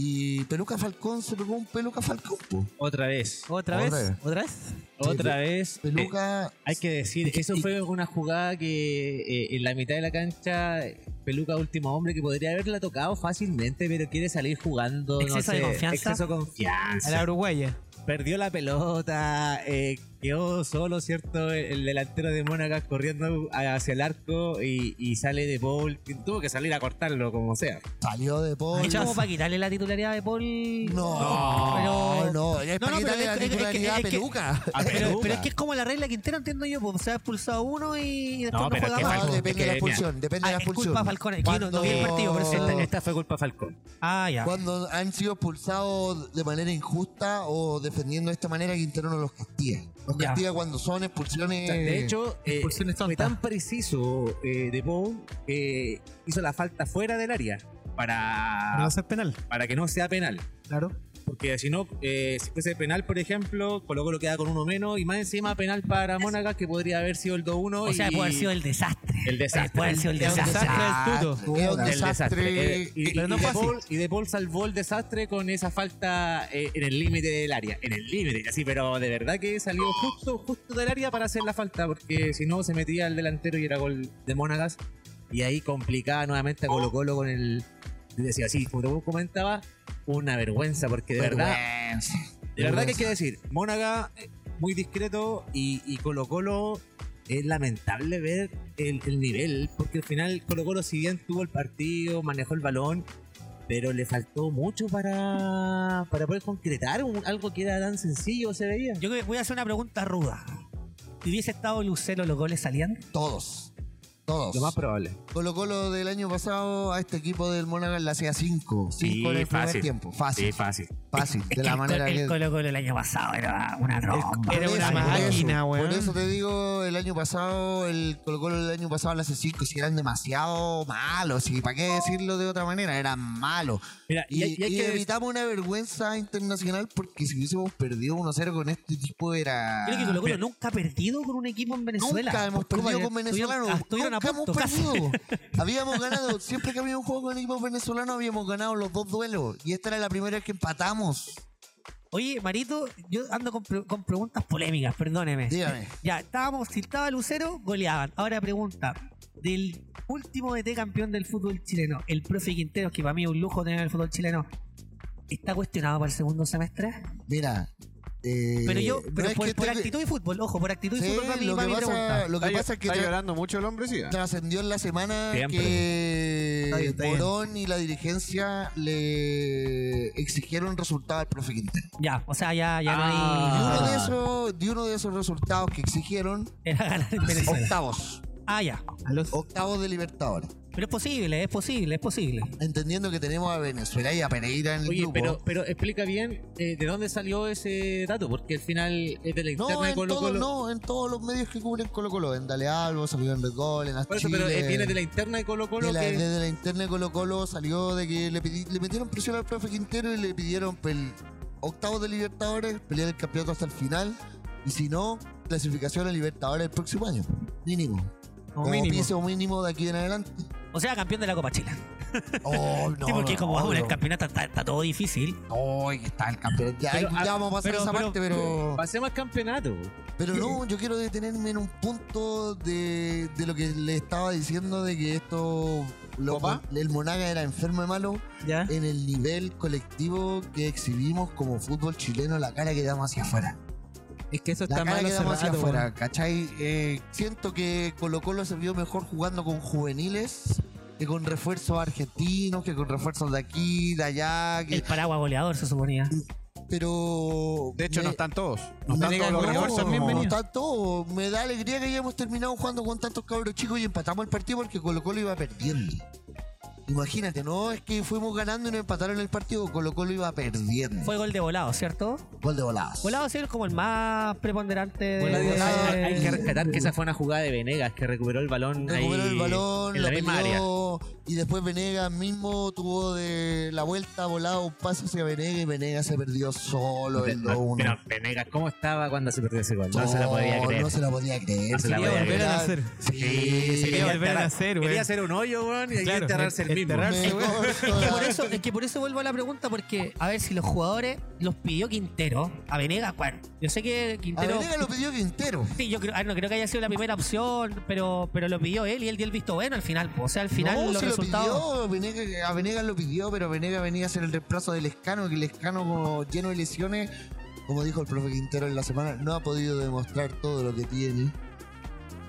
Y Peluca Falcón se pegó un Peluca Falcón. po. Otra vez. ¿Otra Otra vez? vez. ¿Otra vez? Otra vez. eh, Peluca hay que decir, eso fue una jugada que eh, en la mitad de la cancha, Peluca último hombre que podría haberla tocado fácilmente, pero quiere salir jugando. no Exceso de sé, confianza. Exceso de A confianza. la uruguaya. Perdió la pelota, eh, quedó solo, ¿cierto? El, el delantero de Mónaco corriendo hacia el arco y, y sale de Paul. Tuvo que salir a cortarlo como sea. salió de Paul. ¿Es como para quitarle la titularidad de Paul? No, pero- no, es No, para no, pero quitarle la es que- es que- titularidad a es que- Peluca. A Pero, Peluca. pero es que es como la regla Quintero, entiendo yo, pues se ha expulsado uno y después No, no, pero juega que más. No, Falcón, depende de la que, expulsión, depende de Ah, la es expulsión. culpa Falcón, es que yo no- no vi el partido, por eso Esta, esta fue culpa Falcón. Ah, ya. Cuando han sido expulsados de manera injusta o defendiendo de esta manera, Quintero no los castiga. Ya. castiga cuando son expulsiones. De hecho, eh, expulsiones fue tan preciso eh, de Paul que hizo la falta fuera del área Para no para, ser penal. para que no sea penal. Claro. Porque si no, eh, si fuese penal, por ejemplo, Colo Colo queda con uno menos y más encima penal para Mónaco que podría haber sido el 2-1. o sea, y- puede haber sido el desastre. El desastre. Puede haber sido el desastre. el desastre. Eh, y, de. Paul, salvó el desastre con esa falta eh, en el límite del área. En el límite, así, pero de verdad que salió justo, justo del área para hacer la falta, porque si no se metía al delantero y era gol de Mónagas. Y ahí complicaba nuevamente a Colo Colo con el. Decía así, como vos comentabas, una vergüenza, porque de verdad, Vergüenza. de verdad que hay que decir, Mónaga eh, muy discreto y, y Colo Colo es lamentable ver el, el nivel, porque al final Colo Colo si bien tuvo el partido, manejó el balón, pero le faltó mucho para, para poder concretar un- algo que era tan sencillo, se veía. Yo voy a hacer una pregunta ruda. Si hubiese estado Lucero, ¿los goles salían? Todos. Todos. Lo más probable. Colo Colo del año pasado a este equipo del Mónaga le hacía 5. 5 Sí, en el primer fácil. tiempo. Fácil. fácil. Fácil. Es De la el, manera que. el Colo Colo el año pasado era una tromba. Era Por una máquina, weón. Por eso te digo, el año pasado, el Colo Colo del año pasado, las C5, si eran demasiado malos. ¿Y para qué decirlo de otra manera? Eran malos. Mira, y, Y, evitamos una vergüenza internacional porque si hubiésemos perdido 1-0 con este tipo era. Creo que Colo Colo nunca ha perdido con un equipo en Venezuela. Nunca hemos Por perdido con venezolanos. estuvieron- Estuvieron a hemos punto, perdido. habíamos ganado. Siempre que había un juego con equipos venezolanos, habíamos ganado los dos duelos. Y esta era la primera vez que empatamos. Oye, Marito, yo ando con, pre- con preguntas polémicas, perdóneme. Dígame. Ya, estábamos, si estaba Lucero, goleaban. Ahora pregunta, del último DT campeón del fútbol chileno, el profe Quinteros, que para mí es un lujo tener el fútbol chileno, ¿está cuestionado para el segundo semestre? Mira. Eh, Pero yo, no pero es por, que por actitud y fútbol, ojo, por actitud y Sí, fútbol para mí, lo, que pasa, lo que Está, pasa es que está llorando mucho el hombre, sí. ¿eh? trascendió en la semana Siempre. que Está bien, está bien. Morón y la dirigencia le exigieron resultados al profe Quintero. Ya, o sea, ya, ya no Ah. uno hay... de esos, de uno de esos resultados que exigieron, Era ganar en Venezuela. octavos. Ah, ya. A los- Octavos de Libertadores. Pero es posible, es posible, es posible. Entendiendo que tenemos a Venezuela y a Pereira en el Oye, grupo. pero, pero explica bien eh, de dónde salió ese dato, porque al final es de la interna no, de en Colo todo- Colo. no, en todos los medios que cubren Colo Colo. En Dale Albo, salió en Red Gol, en Por eso, Chile. pero eh, viene de la interna de Colo Colo de la- que... Desde la interna de Colo Colo salió de que le, pidi- le metieron presión al profe Quintero y le pidieron pel- octavos de Libertadores, pelear el campeonato hasta el final. Y si no, clasificación a Libertadores el próximo año. Mínimo. Como Como mínimo. piso mínimo de aquí en adelante. O sea, campeón de la Copa Chile. Oh, no, sí, porque no, como en el no. campeonato está, está todo difícil. No, que está el campeón. Ya, Pero, ya ah, vamos a pasar pero- esa pero- parte, pero. Pasemos al campeonato. Pero no, yo quiero detenerme en un punto de, de lo que le estaba diciendo de que esto. lo- el Monaga era enfermo de malo ¿Ya? en el nivel colectivo que exhibimos como fútbol chileno, la cara que damos hacia afuera. Es que eso está mal rato, afuera. ¿cachai? Eh, siento que Colo Colo se vio mejor jugando con juveniles que con refuerzos argentinos, que con refuerzos de aquí, de allá. que- El paraguas goleador se suponía. pero. De hecho, me- no están todos. No no, están todos los no, refuerzos no bienvenidos. está todo. Me da alegría que hayamos terminado jugando con tantos cabros chicos y empatamos el partido porque Colo Colo iba perdiendo. Imagínate, no es que fuimos ganando y nos empataron el partido, Colo Colo iba perdiendo. Fue gol de volado, ¿cierto? gol de voladas. Volado sí es como el más preponderante de. De- hay, hay que rescatar que esa fue una jugada de Venegas que recuperó el balón. Recuperó ahí el balón, en lo la misma área. y después Venegas mismo tuvo de la vuelta volado un pase hacia Venegas y Venegas se perdió solo el 2-1. Pero Venegas, ¿cómo estaba cuando se perdió ese gol? No se la podía creer. No se la podía creer. No se la podía volver a creer. nacer. Sí, se quería volver a nacer, güey. Quería hacer un hoyo, weón, y ahí Claro, enterrarse el Es que, por eso, es que por eso vuelvo a la pregunta, porque a ver si los jugadores los pidió Quintero a Venegas. Bueno, yo sé que A Quintero. Venegas lo pidió Quintero. Sí, yo creo, ah, no creo que haya sido la primera opción, pero, pero lo pidió él y él dio el visto bueno al final. po. O sea, al final no, los se resultados. lo pidió, a Venegas lo pidió, pero Venegas venía a hacer el reemplazo del Escano, que el Escano como lleno de lesiones, como dijo el profe Quintero en la semana, no ha podido demostrar todo lo que tiene.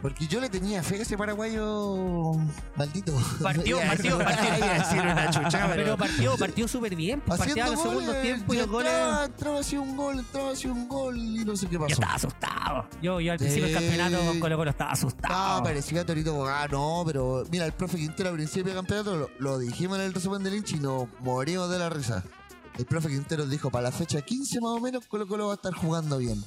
Porque yo le tenía fe a ese paraguayo maldito. Partió, partió, partió. una chucha, pero partió, partió súper bien. pues, Haciendo los segundos goles, tiempos y los goles. entraba, hacia un gol, entraba hacia un gol y no sé qué Yo pasó. estaba asustado. Yo, yo al principio del campeonato con Colo Colo estaba asustado. Ah, parecía Torito ah, no, pero mira, el profe Quintero al principio del campeonato lo, lo dijimos en el resumen del hincha y nos morimos de la risa. El profe Quintero dijo, para la fecha 15 más o menos, Colo Colo va a estar jugando bien.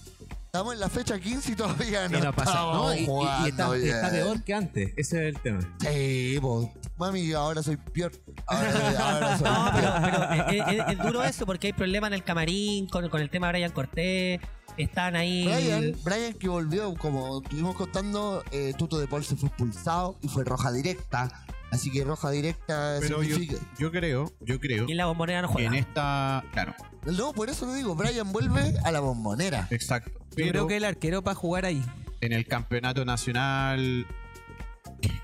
Estamos en la fecha 15 y todavía no, Y no pasa. No, y, y- y jugando está, está peor que antes. Ese es el tema. Sí, po. mami, ahora soy peor. Ahora, ahora soy No, pero, peor. pero es, es- es duro eso porque hay problemas en el camarín con, con el tema de Brian Cortés. Están ahí. Brian, Brian que volvió, como estuvimos contando, eh, Tuto de Paul se fue expulsado y fue roja directa. Así que roja directa Pero yo, significa... yo creo, yo creo Y en la bombonera no juega. en esta. Claro, No, por eso lo digo, Brian vuelve a la bombonera. exacto. Yo Pero creo que el arquero para jugar ahí. en el campeonato nacional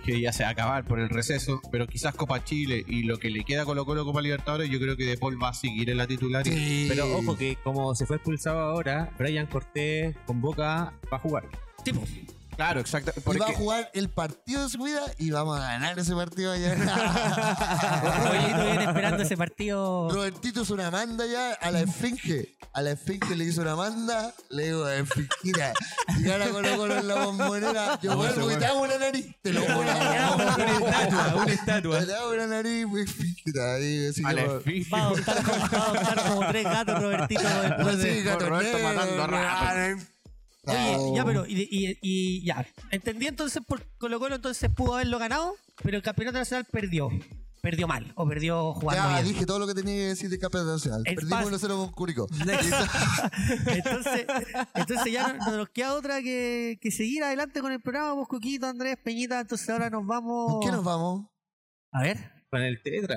que ya se va a acabar por el receso, pero quizás Copa Chile y lo que le queda Colo Colo Copa Libertadores, yo creo que De Paul va a seguir en la titularidad. Sí. Pero ojo que como se fue expulsado ahora, Brian Cortés convoca para jugar. Tipo, Claro, exacto. Y Porque va a jugar el partido de su vida y vamos a ganar ese partido allá. Robertito viene esperando ese partido. Robertito hizo una manda ya a la Esfinge. A la Esfinge le hizo una manda. Le digo, Esfingira, si gana Colo Colo en la bombonera, yo vuelvo y te hago una nariz. Te lo juro. Una estatua, una estatua. Te hago una nariz, Esfingira. Y así a la esfinge. Va a adoptar como, tres gatos, Robertito. después así, de- gato Roberto matando a. Oye, ya, pero, y, y- y- ya. Entendí entonces por Colo Colo entonces pudo haberlo ganado, pero el campeonato nacional perdió. Perdió mal, o perdió jugando Ya bien. dije todo lo que tenía que decir de campeonato nacional. El Perdimos pas- 1-0 con Curicó. Entonces, entonces ya no, no nos queda otra que, que seguir adelante con el programa, vos, Coquito, Andrés, Peñita. Entonces ahora nos vamos. ¿Con qué nos vamos? A ver. Con el tetra.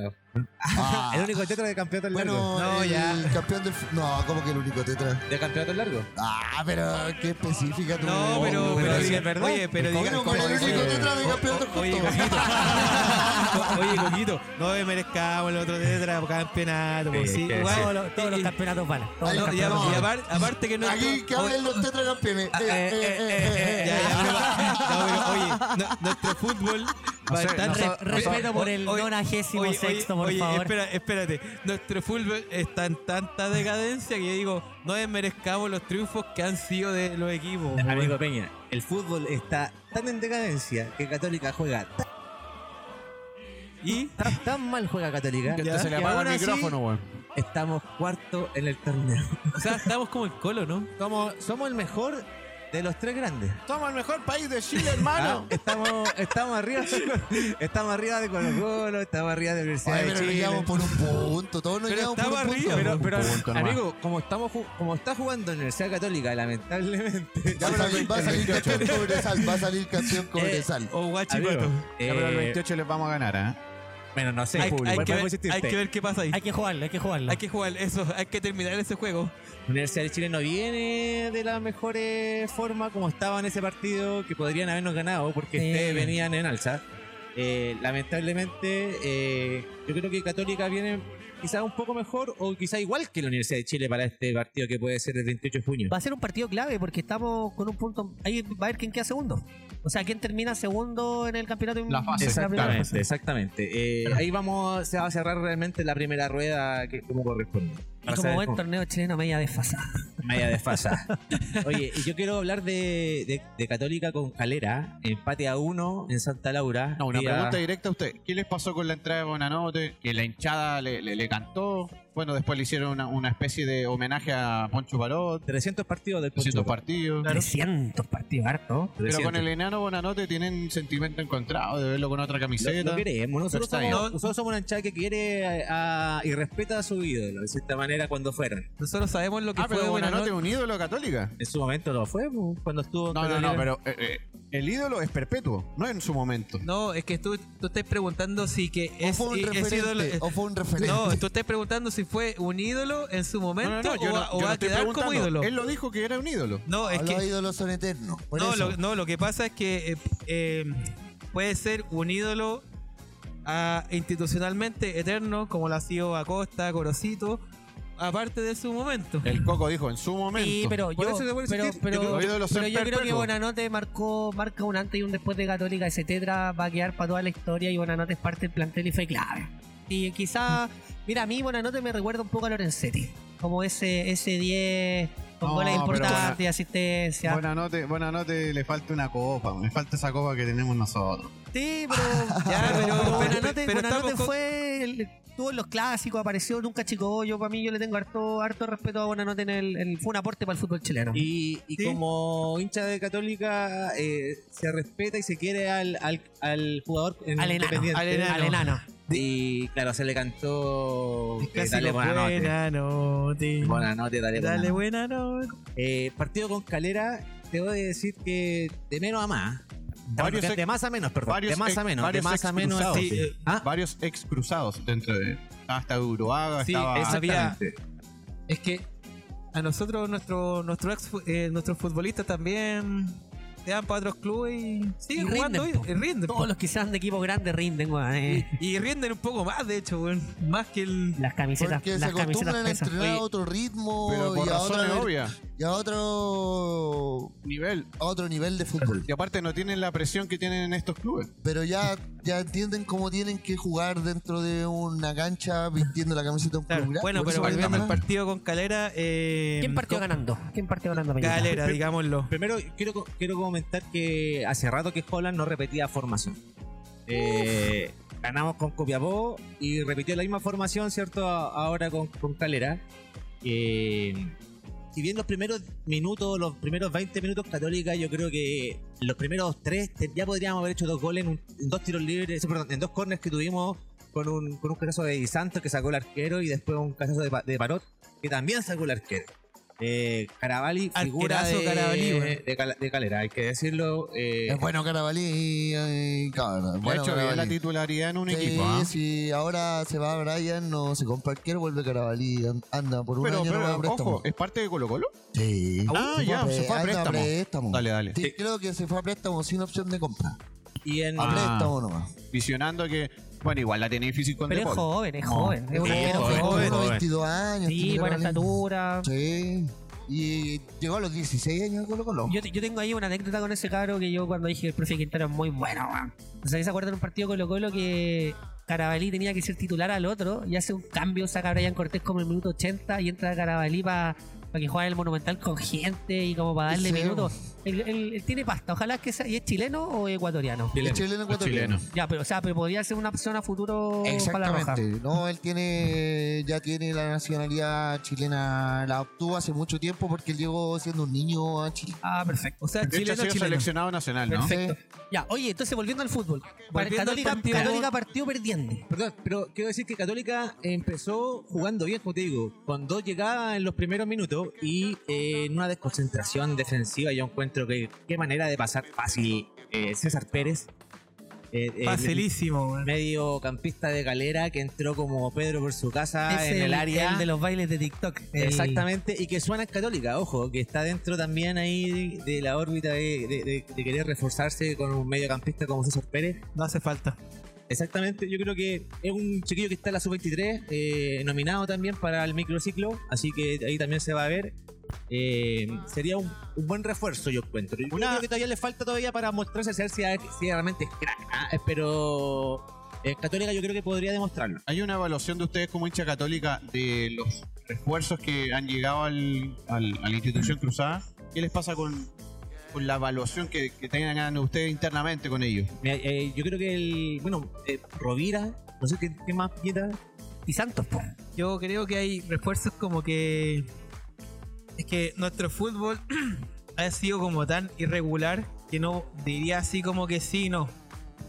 Ah, El único tetra de campeonato largo. bueno, No, el ya. campeón del... No, como que el único tetra. ¿De campeonato largo? Ah, pero qué específica tu... No, pero, pero pero, sí es verdad. Oye, pero ¿Cómo diga, no? Con el ¿cómo único dice? tetra de campeonato O- Oye. Coquito. Oye, Coquito, no merezcamos el otro tetra campeonato. Sí, sí, igual- Todos los, todos los y- campeonatos. Todos los no, y, campeonatos y valen. apar- aparte que no Aquí que hablen los tetracampeones. Eh, Ah, eh, eh, eh, eh, eh, Ya, eh. ya, pero va- no, pero, oye, no- nuestro fútbol va a estar Respeto por el Oye, nonagésimo oye, sexto, oye, por oye, favor. Espera, espérate. Nuestro fútbol está en tanta decadencia que yo digo, no desmerezcamos los triunfos que han sido de los equipos. Amigo Peña, el fútbol está tan en decadencia que Católica juega tan, Y tan, tan mal juega Católica Que se le apaga el micrófono, weón. estamos cuarto en el torneo. o sea, estamos como el colo, ¿no? Somos, somos el mejor de los tres grandes. Somos el mejor país de Chile, Ah, estamos, estamos arriba estamos arriba de Colo Colo, estamos arriba de Universidad Ay, de pero nos Chile. llevamos por un punto. Todos nos Pero llevamos por un estamos punto. arriba, Pero, pero Un punto amigo, como estamos como está jugando en Universidad Católica, lamentablemente. Va a salir, va a salir canción Cobresal. Va a salir canción Cobresal. O guachipato. Amigo, Ya, pero el eh, 28 les vamos a ganar, ¿eh? Bueno, no sé, hay, público, hay ¿cuál que ver, hay que qué pasa ahí. Hay que jugarlo, hay que jugarlo. Hay que jugar eso, hay que terminar ese juego. La Universidad de Chile no viene de la mejor forma como estaba en ese partido que podrían habernos ganado porque Sí. ustedes venían en alza. Eh, lamentablemente, eh, yo creo que Católica viene quizás un poco mejor o quizás igual que la Universidad de Chile para este partido que puede ser el 28 de junio. Va a ser un partido clave porque estamos con un punto. Ahí va a ver quién queda segundo. O sea, quién termina segundo en el campeonato. La fase. Exactamente, exactamente. Eh, ahí vamos, se va a cerrar realmente la primera rueda que como corresponde. Y como buen torneo chileno, media desfasada. media desfasada. Oye, y yo quiero hablar de, de- de Católica con Calera, empate a uno en Santa Laura. No, una Día- pregunta directa a usted. ¿Qué les pasó con la entrada de Bonanote? Que la hinchada le, le- le cantó. Bueno, después le hicieron una, una especie de homenaje a Poncho Parot. 300 partidos del 200 Poncho. partidos. 300 partidos, harto. Pero 300. con el enano Bonanote tienen sentimiento encontrado de verlo con otra Lo, camiseta. lo queremos. Nosotros Pero somos, nosotros somos una hinchada que quiere a- a- y respeta a su ídolo, de cierta manera, cuando fueron. Nosotros sabemos lo que ah, fue pero Bonanote es Buenanote. un ídolo católica. En su momento lo fue, pues, cuando estuvo. No, no, no, pero eh, eh, el ídolo es perpetuo, no en su momento. No, es que tú, tú estás preguntando si que O es, fue un ese referente. ídolo. o fue un referente. No, tú estás preguntando si fue un ídolo en su momento No, no, no, yo o, no, va- o va a quedar como ídolo. Él lo dijo que era un ídolo. No, es Los que ídolos son eternos. No lo, no, lo que pasa es que eh, eh, puede ser un ídolo ah, institucionalmente eterno, como lo ha sido Acosta, Corosito, aparte de su momento. El Coco dijo en su momento. Sí, pero yo, pero, yo creo que pero yo creo. Bonanote marcó, marca un antes y un después de Católica. Ese tetra va a quedar para toda la historia y Bonanote es parte del plantel y fue clave. Y quizá, mira, a mí Bonanote me recuerda un poco a Lorenzetti. Como ese, ese 10 con No, goles importantes, Bona- asistencia. Buenanote, Buenanote le falta una copa, le falta esa copa que tenemos nosotros. Sí, pero. Ya, pero- pero pero- Buenanote, pero con- fue. el- Estuvo en los clásicos, apareció, nunca chico. Yo, para mí, yo le tengo harto, harto respeto a Buenanote. En el, en- fue un aporte para el fútbol chileno. Y, y Sí. como hincha de Católica, eh, se respeta y se quiere al, al, al jugador en Al enano, independiente. al enano. Al enano. Y claro, se le cantó. eh, dale buena noche. buena noche. Buena noche, dale, buena Dale noche. buena noche. Eh, partido con Calera, te voy a decir que de menos a más. Varios de, ex- de más a menos, perdón. varios de más a menos. De varios más a ex menos. cruzados, sí. Ah, Varios ex cruzados dentro de. Estaba hasta Uruguaga, Sí, estaba. había-. Es que a nosotros, nuestro, nuestro ex, eh, nuestros futbolistas también se dan para otros clubes y siguen Y jugando rinden, y rinden. po. Todos los que sean de equipos grandes rinden, weón. eh. Y rinden un poco más, de hecho, weón. Más que el. Las camisetas, Porque se las camisetas acostumbran a entrenar a otro ritmo Pero por y, a otra, obvias. y a otro Nivel. a otro nivel de fútbol. Y aparte no tienen la presión que tienen en estos clubes. Pero ya, ya entienden cómo tienen que jugar dentro de una cancha vistiendo la camiseta de un Claro, club bueno, pero volviendo al partido con Calera. Eh, ¿Quién partió ganando? ¿Quién partió ganando? Calera, digámoslo. Primero, quiero, quiero comentar que hace rato que Holland no repetía formación. Eh, ganamos con Copiapó y repitió la misma formación, ¿cierto? Ahora con, con Calera. Eh, si bien los primeros minutos, los primeros 20 minutos Católica, yo creo que los primeros tres ya podríamos haber hecho dos goles en, dos tiros libres, perdón, en dos corners que tuvimos con un, con un caso de Di Santos que sacó el arquero y después un caso de, de Parot que también sacó el arquero. Eh, Caravalli, figura de, Carabalí, weón. de, Cal- de Calera, hay que decirlo. eh, Es bueno Carabalí y cabra. De Bueno, hecho, bien la Carabalí. titularidad en un Sí, equipo. ¿ah? si ahora se va Brian, no se compra arquero, vuelve Carabalí. an- Anda por un Pero, año no va a pero préstamo. ojo, ¿es parte de Colo Colo? Sí. Ah, ya, se fue a préstamo. préstamo. Dale, dale. Sí, creo que se fue a préstamo sin opción de compra. y en, A Ah. préstamo nomás. Visionando que, bueno, igual la tiene difícil con Pero es joven, es No. joven. Es un Sí, arquero joven, joven. joven. 22 años. Sí, tiene buena estatura. Sí. Y llegó a los 16 años Colo Colo. Yo, yo tengo ahí una anécdota con ese caro que yo cuando dije que el profe Quintero es muy bueno, weón. O sea, ¿se acuerdan de un partido Colo Colo que Carabalí tenía que ser titular al otro y hace un cambio, saca a Brian Cortés como en el minuto 80 y entra Carabalí para que juegue el Monumental con gente y como para darle Sí. minutos. Él, él- él tiene pasta, ojalá que sea, ¿y es chileno o ecuatoriano? Es chileno ecuatoriano. Ya, pero o sea, pero podría ser una opción a futuro para la roja. Exactamente. No, él tiene, ya tiene la nacionalidad chilena, la obtuvo hace mucho tiempo porque él llegó siendo un niño a Chile. Ah, perfecto. O sea, De hecho, ha chileno, sido chileno. seleccionado nacional, ¿no? Perfecto. Ya, oye, entonces volviendo al fútbol. Volviendo al Católica, partido. Católica partió perdiendo. Perdón, pero quiero decir que Católica empezó jugando bien, como te digo, con dos llegadas en los primeros minutos y eh, en una desconcentración defensiva. Yo encuentro que qué manera de pasar fácil eh, César Pérez. eh, eh, Facilísimo, weón. mediocampista de galera que entró como Pedro por su casa Es en el, área. el de los bailes de TikTok. El- Exactamente, y que suena en Católica, ojo, que está dentro también ahí de la órbita de- de querer reforzarse con un mediocampista como César Pérez. No hace falta. Exactamente, yo creo que es un chiquillo que está en la sub-23, eh, nominado también para el microciclo, así que ahí también se va a ver. Eh, sería un, un buen refuerzo, yo encuentro. Yo Una- creo que todavía le falta todavía para mostrarse si, si, si realmente es crack, ¿ah? Eh, pero en Católica yo creo que podría demostrarlo. ¿Hay una evaluación de ustedes como hincha católica de los refuerzos que han llegado al, al- a la institución cruzada? ¿Qué les pasa con, con la evaluación que, que tengan ustedes internamente con ellos? Mira, eh, yo creo que el. Bueno, eh, Rovira, no sé qué, qué más pieta. Y Santos, po. Yo creo que hay refuerzos como que. Es que nuestro fútbol ha sido como tan irregular que no diría así como que sí, no.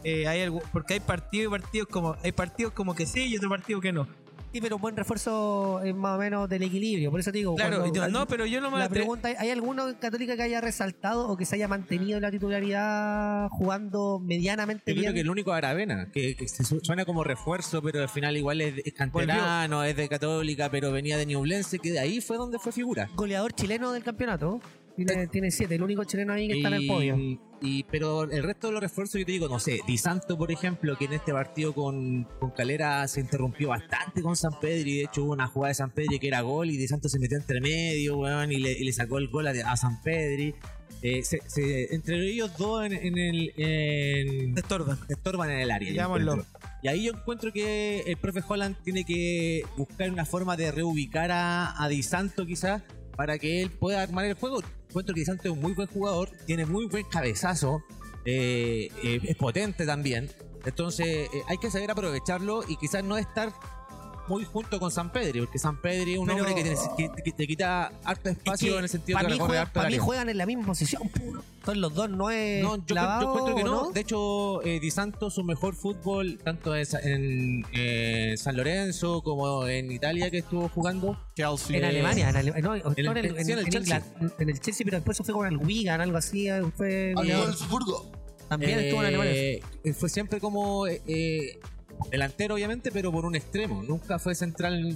Eh, hay algo, porque hay partidos y partidos como. Hay partidos como que sí y otro partido que no. Sí, pero un buen refuerzo es más o menos del equilibrio. Por eso te digo. Claro, yo- no, pero yo no me La pregunta ¿hay alguno en Católica que haya resaltado o que se haya mantenido en la titularidad jugando medianamente Yo creo bien? que el único Aravena, que, que se su- suena como refuerzo, pero al final igual es, es canterano, es de Católica, pero venía de Ñublense, que de ahí fue donde fue figura. Goleador chileno del campeonato. Tiene, tiene siete, el único chileno ahí que está en el podio. y- pero el resto de los refuerzos, yo te digo, no sé, Di Santo, por ejemplo, que en este partido con, con Calera se interrumpió bastante con San Pedro y de hecho hubo una jugada de San Pedro que era gol y Di Santo se metió entre medio, weón, y le, y le sacó el gol a, a San Pedro. Eh, se- se- entre ellos dos en, en el... En, estorban. estorban en el área. encuentro. Y ahí yo encuentro que el profe Holland tiene que buscar una forma de reubicar a, a Di Santo quizás para que él pueda armar el juego. Encuentro que Di Santo es un muy buen jugador, tiene muy buen cabezazo, eh, eh, es potente también. Entonces eh, hay que saber aprovecharlo y quizás no estar muy junto con San Pedro, porque San Pedro es un Pero- hombre que que te quita harto espacio que en el sentido para que mí, recorre juegan, harto para mí área. juegan en la misma posición. puro. Son los dos, no es No, yo, clavado, yo encuentro que no. ¿no? De hecho, eh, Di Santo, su mejor fútbol, tanto en, en, eh, San Lorenzo como en Italia que estuvo jugando. Chelsea. En Eh, Alemania, en, Ale- no, en el- en, el, sí, en el en Chelsea. Inglaterra, en el Chelsea, pero después se fue con el Wigan, algo así. Fue. Wolfsburgo. También estuvo en Alemania. Fue siempre como delantero, obviamente, pero por un extremo. Nunca fue central.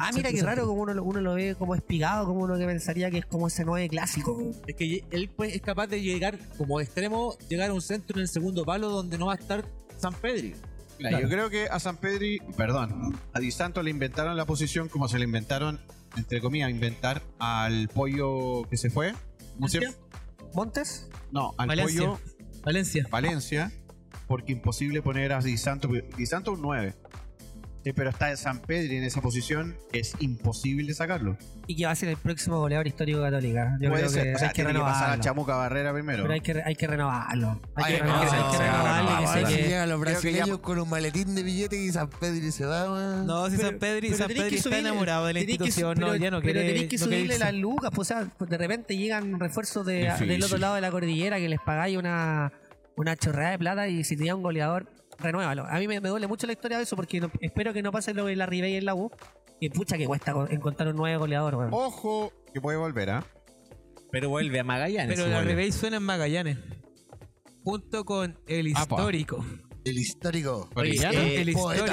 Ah, mira qué raro como uno, lo- uno lo ve como espigado, como uno que pensaría que es como ese 9 clásico. Es que él pues, es capaz de llegar como extremo, llegar a un centro en el segundo palo donde no va a estar San Pedro. Mira, Yo creo que a San Pedri, perdón, a Di Santo le inventaron la posición como se le inventaron, entre comillas, inventar al pollo que se fue. ¿Cómo se llama? ¿Montes? No, al Valencia. pollo Valencia. Valencia, porque imposible poner a Di Santo. Di Santo un 9. Sí, pero está San Pedri en esa posición, es imposible sacarlo. Y que va a ser el próximo goleador histórico de Católica. Yo Puede creo ser, que o sea, hay que tiene que pasar a renovarlo. Chamuca Barrera primero. Pero hay que, hay que renovarlo. Hay Ay, que, no, renovarlo, hay que renovarlo. que vale. Si que- llegan los que brasileños ya- con un maletín de billetes y San Pedro se va, weón. No, si Pero- San Pedro y pero San tenés Pedro que está subirle- enamorado de la tenés que su- institución, pero- no, ya no pero quiere. tenéis que no quiere subirle las lucas, pues, o sea, de repente llegan refuerzos de, del otro lado de la cordillera que les pagáis una, una chorrada de plata y si tenía un goleador, renuévalo. A mí me, me duele mucho la historia de eso porque no- espero que no pase lo de la Ribey en la U. Y pucha que cuesta co- encontrar un nuevo goleador, weón. Ojo, que puede volver, ¿ah? Pero vuelve a Magallanes. Pero si la. Rebey suena en Magallanes. Junto con el Ah, histórico. El histórico. Oye, ¿Ya, no? eh, el histórico.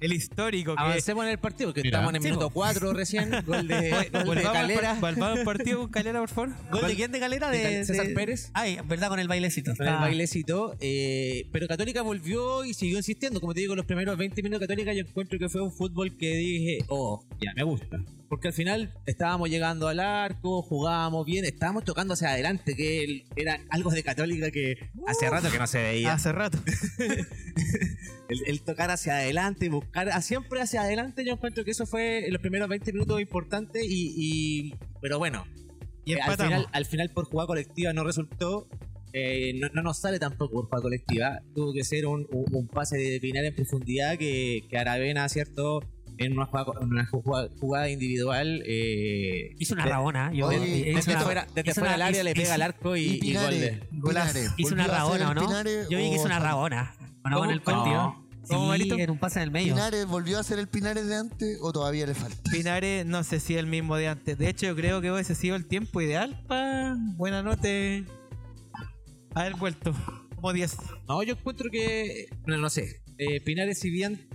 El histórico. Que Avancemos en el partido, porque Mira. estamos en el Sí, minuto po. 4 recién. Gol de, gol de Volvamos al Calera. par- volvamos al partido con Calera, por favor. ¿Gol de quién de Galera? de César de- Pérez. Ay, verdad, con el bailecito. Con el Ah. bailecito. eh, pero Católica volvió y siguió insistiendo. Como te digo, los primeros 20 minutos de Católica yo encuentro que fue un fútbol que dije, oh, ya me gusta. Porque al final estábamos llegando al arco, jugábamos bien, estábamos tocando hacia adelante, que el- era algo de Católica que hace rato que no se veía. Hace rato. El, el tocar hacia adelante, buscar siempre hacia adelante, yo encuentro que eso fue en los primeros 20 minutos importante y, y- pero bueno, Y eh, al, final, al final por jugada colectiva no resultó, eh, no, no nos sale tampoco por jugada colectiva, tuvo que ser un, un- un pase de Pinar en profundidad que, que Aravena, ¿cierto? En una jugada, en una jugada, jugada individual. Eh, Hizo una de- rabona. Yo, Oye, hizo desde una- fuera, desde fuera una- del área hizo- le pega al arco y, Y y gol de. Pinares. Hizo una ¿Volvió a hacer rabona, ¿o el no? Pinares Yo vi que hizo una rabona. ¿O no, ¿Cómo? en el partido? No. ¿Cómo, Sí, en un pase en el medio. ¿Pinares volvió a ser el Pinares de antes o todavía le falta? Pinares, no sé si es el mismo de antes. De hecho, yo creo que hubiese sido el tiempo ideal para buena noche haber vuelto. Como 10. No, yo encuentro que, no, no sé, eh, Pinares si bien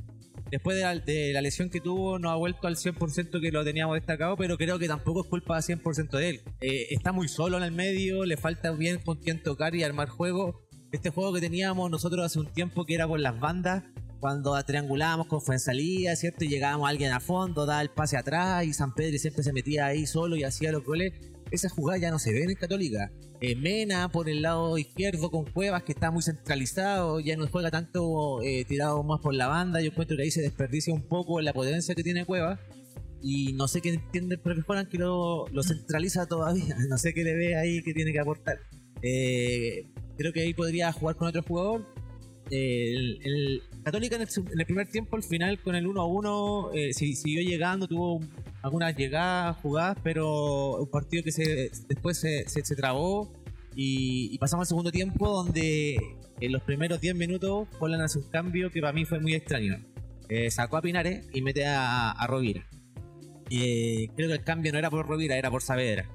después de la, lesión que tuvo no ha vuelto al 100% que lo teníamos destacado, pero creo que tampoco es culpa 100% de él. Eh, está muy solo en el medio, le falta bien con quién tocar y armar juego. Este juego que teníamos nosotros hace un tiempo que era por las bandas, cuando triangulábamos con Fuensalía, ¿cierto? Y llegábamos a alguien a fondo, daba el pase atrás y San Pedro siempre se metía ahí solo y hacía los goles. Esa jugada ya no se ve en Católica. Eh, Mena por el lado izquierdo con Cuevas, que está muy centralizado, ya no juega tanto eh, tirado más por la banda. Yo encuentro que ahí se desperdicia un poco la potencia que tiene Cuevas. Y no sé qué entiende el profe Juan que lo, lo centraliza todavía. No sé qué le ve ahí que tiene que aportar. Eh, creo que ahí podría jugar con otro jugador. Eh, Católica en el, primer tiempo, al final, con el 1 a 1, eh, si- siguió llegando, tuvo algunas llegadas, jugadas, pero un partido que se, después se, se- trabó. Y, pasamos al segundo tiempo, donde en los primeros 10 minutos Holland hace un cambio que para mí fue muy extraño. Eh, sacó a Pinares y mete a, a Rovira. Eh, creo que el cambio no era por Rovira, era por Saavedra.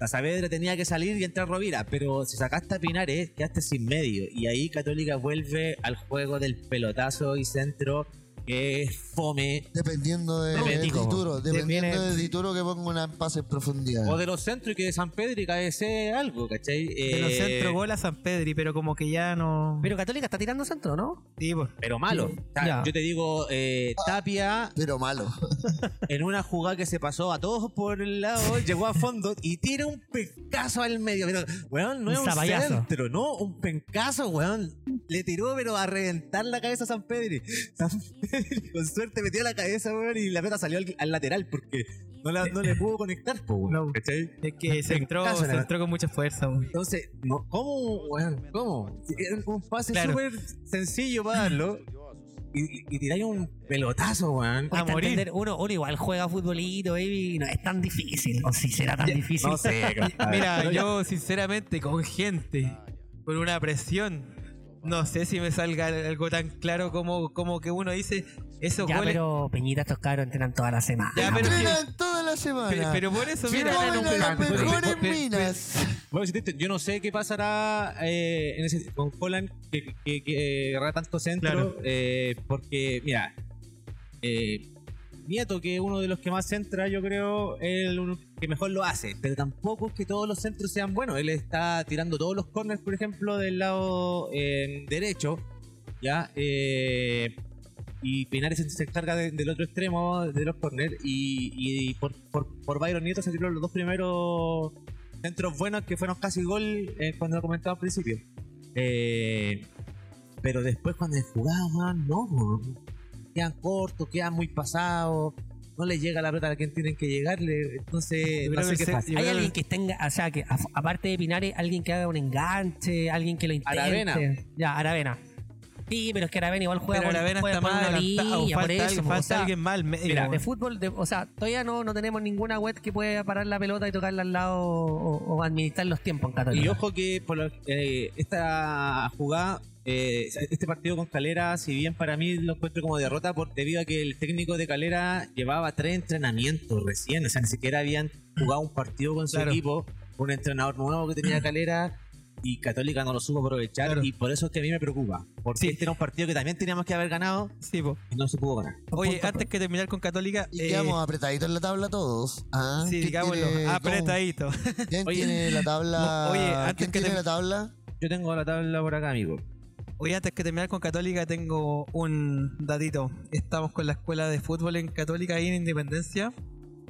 La Saavedra tenía que salir y entrar Rovira, pero si sacaste a Pinares, quedaste sin medio. Y ahí Católica vuelve al juego del pelotazo y centro, que es fome. Dependiendo de, Romántico. Dituro, dependiendo Viene- de Dituro que ponga una pase en profundidad. O de los centros y que de San Pedro y KBC algo, ¿cachai? De los Eh, centros gol a San Pedri, pero como que ya no. Pero Católica está tirando centro, ¿no? Sí, pues. Pero malo. O sea, Ya. Yo te digo, eh, Tapia Pero malo. en una jugada que se pasó a todos por el lado, llegó a fondo y tira un pencazo al medio. Pero, weón, no Un es un zapallazo. centro, no, un pencazo, weón. Le tiró, pero a reventar la cabeza a San Pedro. San Pedro, con suerte, metió la cabeza, weón, y la pelota salió al, al lateral porque no, la- no le pudo conectar, po, weón. No. ¿cachai? Es que se entró, se la- entró con mucha fuerza. weón. Entonces, no, ¿cómo, weón? ¿Cómo? Era un pase Claro. súper sencillo para darlo. Y, y tiráis un pelotazo, weón. A morir. entender, Uno, uno igual juega futbolito, baby, no es tan difícil. O si será tan difícil. No sé, Mira, yo sinceramente con gente, con una presión, no sé si me salga algo tan claro como, como que uno dice esos Ya, goles. pero Peñita, estos cabros entrenan toda la semana. Ya, pero, es que- Entrenan toda la semana. pero, pero por eso, mira, no, a las mejores pero- minas. Bueno, si te- yo no sé qué pasará eh, en ese- con Holland que, que, que agarra tanto centro, Claro. eh, porque, mira, eh, Nieto, que es uno de los que más centra, yo creo, el que mejor lo hace, pero tampoco es que todos los centros sean buenos. Él está tirando todos los corners, por ejemplo, del lado eh, derecho, ¿ya? Eh, y Pinares se, encarga de- del otro extremo de los corners y, por, por, por Byron Nieto se tiró los dos primeros centros buenos que fueron casi gol eh, cuando lo comentaba al principio. Pero después cuando jugaban, no, quedan cortos, quedan muy pasados, no les llega la pelota a quien tienen que llegarle, entonces Yo no sé qué pasa. Hay alguien que- tenga, o sea, que a- aparte de Pinares, alguien que haga un enganche, alguien que lo intente. Aravena. Ya, Aravena. Sí, pero es que Aravena igual juega pero por, la vena juega está por una adelantado, orilla, por falta, eso, alguien, o falta sea, alguien más al medio. Mira, de fútbol, de- o sea, todavía no, no tenemos ninguna web que pueda parar la pelota y tocarla al lado o, o administrar los tiempos en Católica. Y ojo que por lo- eh, esta jugada, eh, este partido con Calera, si bien para mí lo encuentro como derrota, por, debido a que el técnico de Calera llevaba tres entrenamientos recién, o sea, ni siquiera habían jugado un partido con su Claro. equipo, un entrenador nuevo que tenía Calera. Y Católica no lo supo aprovechar Claro. y por eso es que a mí me preocupa. Porque Sí. este era un partido que también teníamos que haber ganado Sí, po. y no se pudo ganar. Oye, Punto, antes que terminar con Católica, Y eh, quedamos apretaditos en la tabla todos. Ah, sí, ¿quién digámoslo, tiene- cómo- apretadito. ¿Quién Oye, tiene la tabla? oye, antes ¿Quién que tiene te- la tabla? Yo tengo la tabla por acá, amigo. Oye, antes que terminar con Católica, tengo un datito. Estamos con la escuela de fútbol en Católica ahí en Independencia.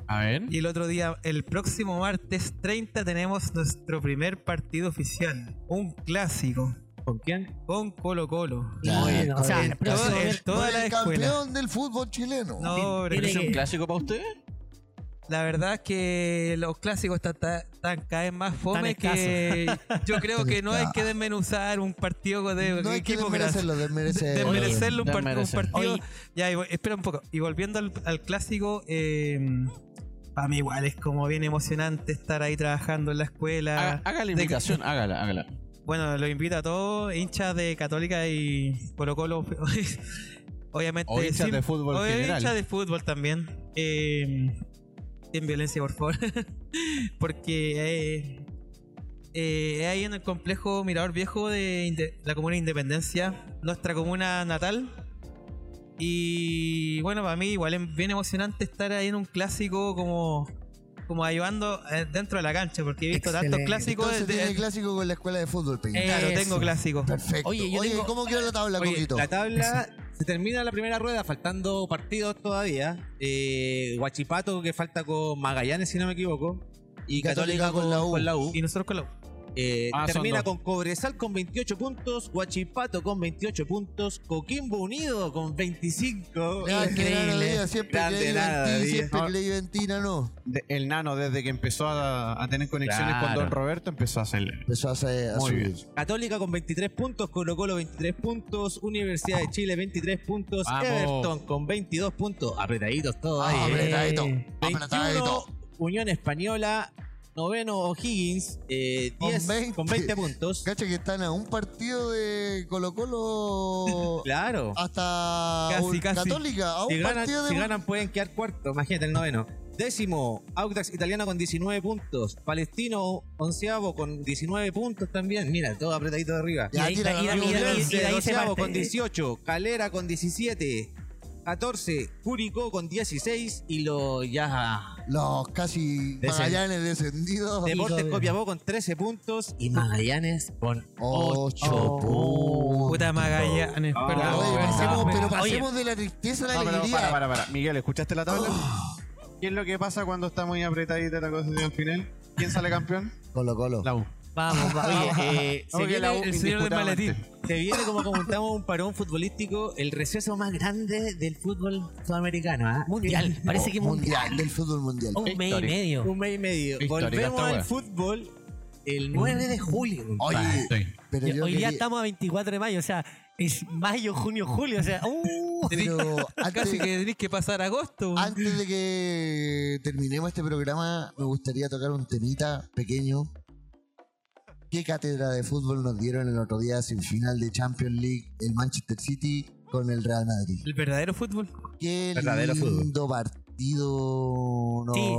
A ver. Y el otro día, el próximo martes 30, tenemos nuestro primer partido oficial. Un clásico. ¿Con quién? Con Colo Colo. Ya, Bueno, o sea, el todo- toda la escuela. campeón del fútbol chileno. No, pero tiene ¿Es un clásico para usted? La verdad es que los clásicos están, están- cada vez más fome que yo creo que no hay que desmenuzar un partido de No hay que equipo grande. desmerecerlo, desmerecer. desmerecerlo un, par- un partido. Oye. Ya, espera un poco. Y volviendo al, al clásico, eh, para mí igual es como bien emocionante estar ahí trabajando en la escuela. Haga, haga la De- invitación, hágala, hágala. Bueno, los invito a todos, hinchas de Católica y Colo Colo. Obviamente. O hinchas de fútbol o general. hinchas de fútbol también. Eh, sin violencia, por favor. Porque eh, eh, ahí en el complejo Mirador Viejo de la comuna de Independencia, nuestra comuna natal. Y bueno, para mí igual es bien emocionante estar ahí en un clásico como, como ayudando eh, dentro de la cancha, porque he visto tantos clásicos. Entonces de- tiene clásico con la escuela de fútbol, Peña. Eh, claro, tengo clásicos. Perfecto. Oye, Oye, yo tengo- ¿cómo quedó la tabla, Oye, Coquito? la tabla Se termina la primera rueda, faltando partidos todavía. Eh, Huachipato, que falta con Magallanes, si no me equivoco. Y Católica, con, con la U. Y nosotros con la U. Eh, Ah, termina con Cobresal con 28 puntos, Huachipato con 28 puntos, Coquimbo Unido con 25. Grande Increíble. Nano siempre Grande siempre No. De- el nano, desde que empezó a, a tener conexiones con. Don Roberto, empezó a hacer. Empezó a, hacer, a Muy subir. bien. Católica con 23 puntos, Colo Colo 23 puntos, Universidad de Chile 23 puntos, Vamos. Everton con 22 puntos, apretaditos todos ahí. Ah, eh. apretadito, 21, apretadito. Unión Española, noveno O'Higgins, eh, Con 10 20. con 20 puntos. Cacha que están a un partido de Colo Colo Claro. hasta Casi, un- casi. Católica, a un Si ganan, partido de si ganan pueden quedar cuarto, imagínate el noveno. Décimo, Audax Italiano con 19 puntos. Palestino onceavo con 19 puntos también. Mira, todo apretadito de arriba. Ya, Y ahí- tira, y ahí- Nano. y ahí- y de ahí se Doceavo parte. con 18. Calera con 17. 14. Curicó con 16. Y lo ya. Los casi Descend- Magallanes descendidos. Deportes de- Copiapó con 13 puntos. Y Magallanes con Ocho 8 puntos. Puta Magallanes. Ah, perdón. Oye, pasemos, pero pasemos de la tristeza a la No, alegría. para, para, para. Miguel, ¿escuchaste la tabla? ¿Qué es lo que pasa cuando está muy apretadita la cosa al final? ¿Quién sale campeón? Colo Colo. La U. Vamos, vamos. Oye, eh, se, viene, la el señor del indiscutiblemente. maletín. se viene, como comentamos, un parón futbolístico, el receso más grande del fútbol sudamericano. ¿ah? Mundial, parece que mundial. mundial, del fútbol mundial. Un mes y Histórico. medio. Un mes y medio. Histórica Volvemos al fútbol el 9 de julio. Oye, Sí. pero yo Hoy día quería- estamos a 24 de mayo, o sea, es mayo, junio, julio, o sea, uh, pero antes, Casi que tenéis que pasar agosto. antes de que terminemos este programa, me gustaría tocar un temita pequeño. ¿Qué cátedra de fútbol nos dieron el otro día sin final de Champions League el Manchester City con el Real Madrid? El verdadero fútbol. Qué Verdadero lindo partido. No, Sí,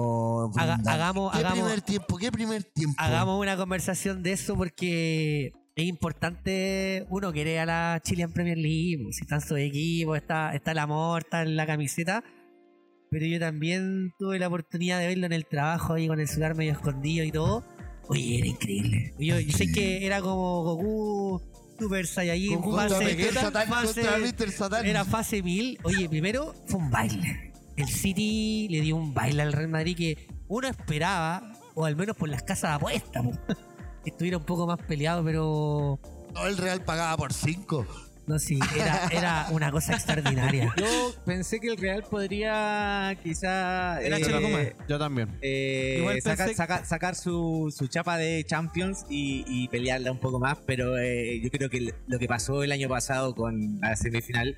haga- brindan. hagamos- ¿Qué hagamos- primer tiempo? ¿Qué primer tiempo? hagamos una conversación de eso porque es importante, uno quiere a la Chilean Premier League, pues, si están sus equipos, está, está el amor, está en la camiseta, pero yo también tuve la oportunidad de verlo en el trabajo ahí con el celular medio escondido y todo. Oye, era increíble. Yo, yo sé que era como Goku, Super Saiyajin, contra fase, Mr. Satan, fase- era fase 1000. Oye, primero fue un baile. El City le dio un baile al Real Madrid que uno esperaba, o al menos por las casas de apuestas, estuviera un poco más peleado, pero No, el Real pagaba por 5. No, sí, era, era una cosa extraordinaria. Yo pensé que el Real podría quizá Era eh. Yo también. eh, Igual sacar, pensé- sacar- sacar su, su chapa de Champions y, y pelearla un poco más, pero eh, yo creo que lo que pasó el año pasado con la semifinal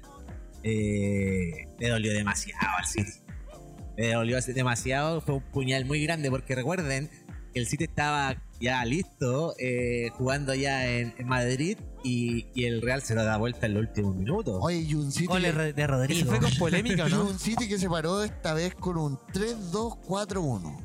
eh, le dolió demasiado al City. Le dolió demasiado, fue un puñal muy grande porque recuerden que el City estaba ya listo, eh, jugando ya en, en Madrid y, y el Real se lo da vuelta en los últimos minutos. Oye, y un City, Goles de Rodrigo. fue con polémica, ¿o y no? un City que se paró esta vez con un 3-2-4-1.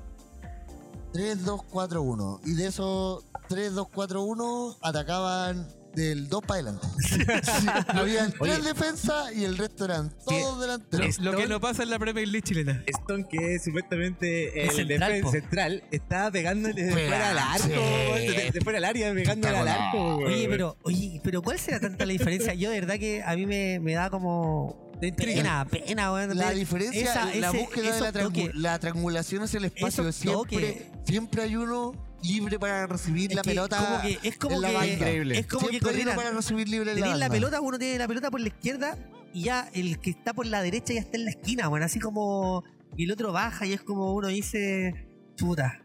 3-2-4-1. Y de esos 3-2-4-1 atacaban del 2 para adelante. Sí, habían tres defensas y el resto eran todos Lo, delanteros. lo que no pasa en la Premier League chilena. Stone, que es supuestamente el Es central, defensa po. central, estaba pegándole de Fuera, fuera al arco, sí. de, de fuera al área, pegándole al arco. Oye, pero, oye, pero ¿cuál será tanta la diferencia? Yo de verdad que a mí me, me da como pena, pena, weón. La diferencia, esa- la ese- búsqueda de la, la triangulación hacia el espacio. Esos Siempre, siempre hay uno libre para recibir Es la que pelota. como que- es como en la que- banda. Increíble. Es como que Siempre corrieran para recibir libre en la Tenés la banda. pelota, uno tiene la pelota por la izquierda y ya el que está por la derecha ya está en la esquina, bueno, así como. Y el otro baja y es como uno dice. Chuta.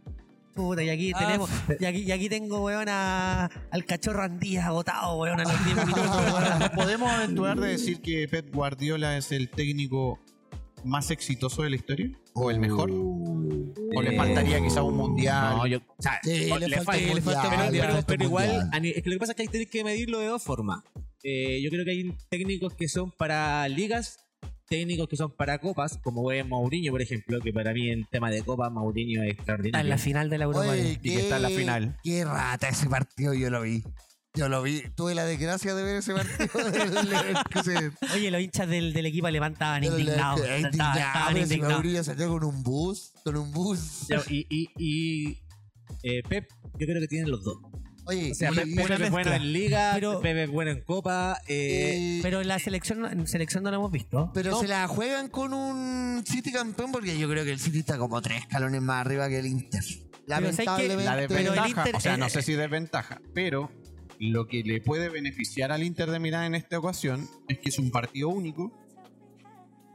Chuta, y aquí Ah, tenemos. Y aquí, y aquí tengo, weón, a- al cachorro Andías agotado, weón, a los 10 minutos, weón. ¿Nos podemos aventurar de decir que Pep Guardiola es el técnico más exitoso de la historia? ¿O el mejor? ¿O le Eh, faltaría quizá un mundial? No, yo, o sea, Sí, o- le le falta le falta- mundial, pero- igual, es que lo que pasa es que ahí tenés que medirlo de dos formas. Eh, yo creo que hay técnicos que son para ligas, técnicos que son para copas, como es Mourinho, por ejemplo, que para mí en tema de copa, Mourinho es Está extraordinario. en la final de la Europa Oye, League. Y que está en la final. Qué rata ese partido, yo lo vi. Yo lo vi. Tuve la desgracia de ver ese partido. del. Oye, los hinchas del, del equipo Del indignados. Indignados. Mourinho salió con un bus. Con un bus. Y, y, y, eh, Pep, yo creo que tienen los dos. Oye, O sea, y- Pepe, y- Pepe es bueno en Liga, Pero- Pepe es bueno en Copa. Eh, eh, Pero en la selección, en selección no lo hemos visto. pero no. se la juegan con un City campeón porque yo creo que el City está como tres escalones más arriba que el Inter. Lamentablemente. La Pero el desventaja, Inter- o sea, no sé si desventaja, pero lo que le puede beneficiar al Inter de Milán en esta ocasión es que es un partido único